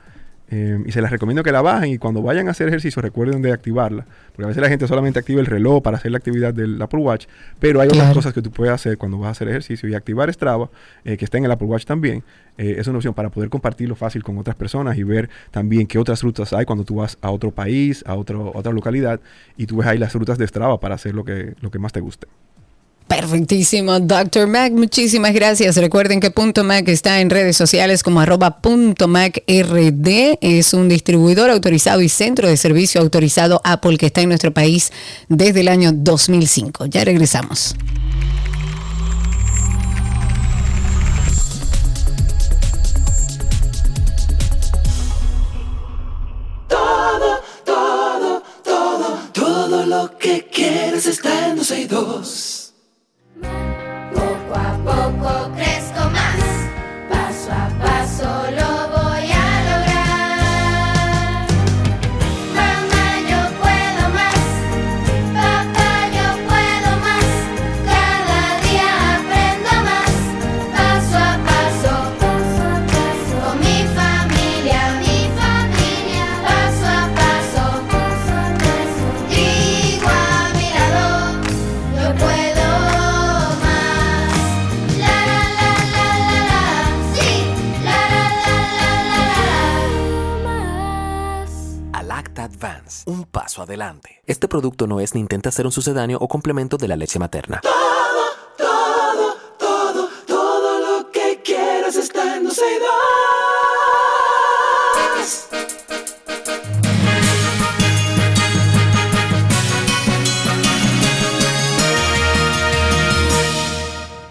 eh, y se les recomiendo que la bajen y cuando vayan a hacer ejercicio recuerden de activarla, porque a veces la gente solamente activa el reloj para hacer la actividad del Apple Watch, pero hay otras cosas que tú puedes hacer cuando vas a hacer ejercicio y activar Strava, eh, que está en el Apple Watch también, eh, es una opción para poder compartirlo fácil con otras personas y ver también qué otras rutas hay cuando tú vas a otro país, a, otro, a otra localidad y tú ves ahí las rutas de Strava para hacer lo que, lo que más te guste. Perfectísimo, Dr. Mac. Muchísimas gracias. Recuerden que Punto Mac está en redes sociales como arroba punto. Es un distribuidor autorizado y centro de servicio autorizado Apple que está en nuestro país desde el año 2005. Ya regresamos. Todo, todo, todo, todo lo que quieres está en 12 y 2. Poco a poco crezco un paso adelante. Este producto no es ni intenta ser un sucedáneo o complemento de la leche materna.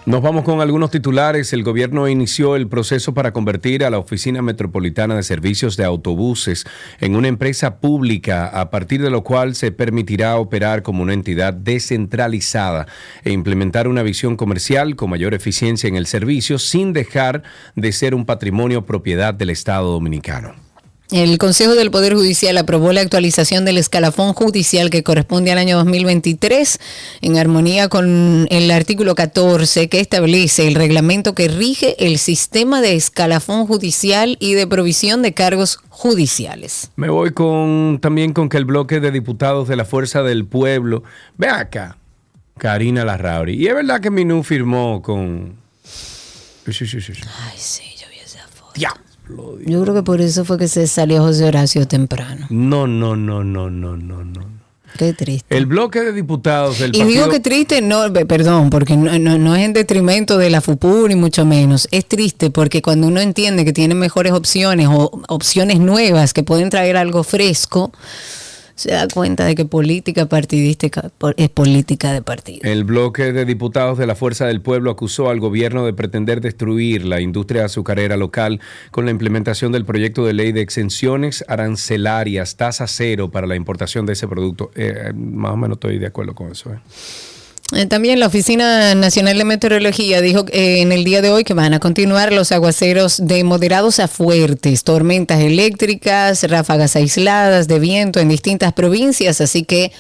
Nos vamos con algunos titulares. El gobierno inició el proceso para convertir a la Oficina Metropolitana de Servicios de Autobuses en una empresa pública, a partir de lo cual se permitirá operar como una entidad descentralizada e implementar una visión comercial con mayor eficiencia en el servicio sin dejar de ser un patrimonio propiedad del Estado dominicano. El Consejo del Poder Judicial aprobó la actualización del escalafón judicial que corresponde al año 2023 en armonía con el artículo 14 que establece el reglamento que rige el sistema de escalafón judicial y de provisión de cargos judiciales. Me voy con también con que el bloque de diputados de la Fuerza del Pueblo. Ve acá, Karina Larrauri. Y es verdad que Minú firmó con. Sí, sí, sí, sí. Ay, sí, yo vi esa foto. Yo creo que por eso fue que se salió José Horacio temprano. No, no, no, no, no, no, no. Qué triste. El bloque de diputados del Y partido. digo que triste, no, pe- perdón, porque no, no- no es en detrimento de la FUPU ni mucho menos. Es triste porque cuando uno entiende que tiene mejores opciones o opciones nuevas que pueden traer algo fresco, se da cuenta de que política partidística es política de partido. El bloque de diputados de la Fuerza del Pueblo acusó al gobierno de pretender destruir la industria azucarera local con la implementación del proyecto de ley de exenciones arancelarias, tasa cero para la importación de ese producto. Eh, más o menos estoy de acuerdo con eso. eh. Eh, También la Oficina Nacional de Meteorología dijo eh, en el día de hoy que van a continuar los aguaceros de moderados a fuertes, tormentas eléctricas, ráfagas aisladas de viento en distintas provincias, así que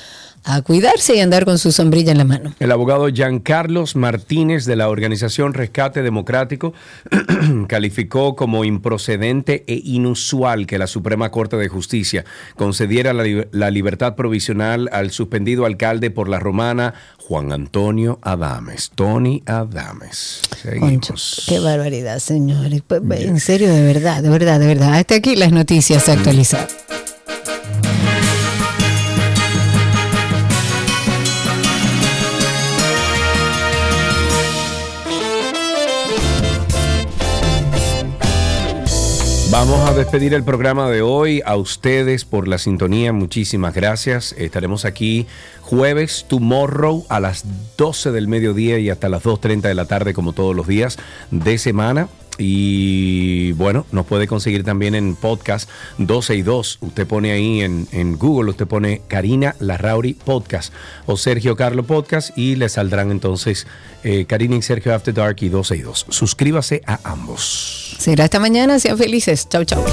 a cuidarse y andar con su sombrilla en la mano. El abogado Giancarlos Martínez de la organización Rescate Democrático calificó como improcedente e inusual que la Suprema Corte de Justicia concediera la, li- la libertad provisional al suspendido alcalde por la romana Juan Antonio Adames. Tony Adames. Seguimos. Qué barbaridad, señores. Pues, En serio, de verdad, de verdad, de verdad. Hasta aquí las noticias actualizadas. Vamos a despedir el programa de hoy. A ustedes por la sintonía, muchísimas gracias. Estaremos aquí jueves, tomorrow, a las 12 del mediodía y hasta las 2.30 de la tarde, como todos los días de semana. Y bueno, nos puede conseguir también en podcast 12 y 2. Usted pone ahí en, en Google, usted pone Karina Larrauri Podcast o Sergio Carlo Podcast y le saldrán entonces eh, Karina y Sergio After Dark y 12 y 2. Suscríbase a ambos. Será esta mañana. Sean felices. Chau, chau.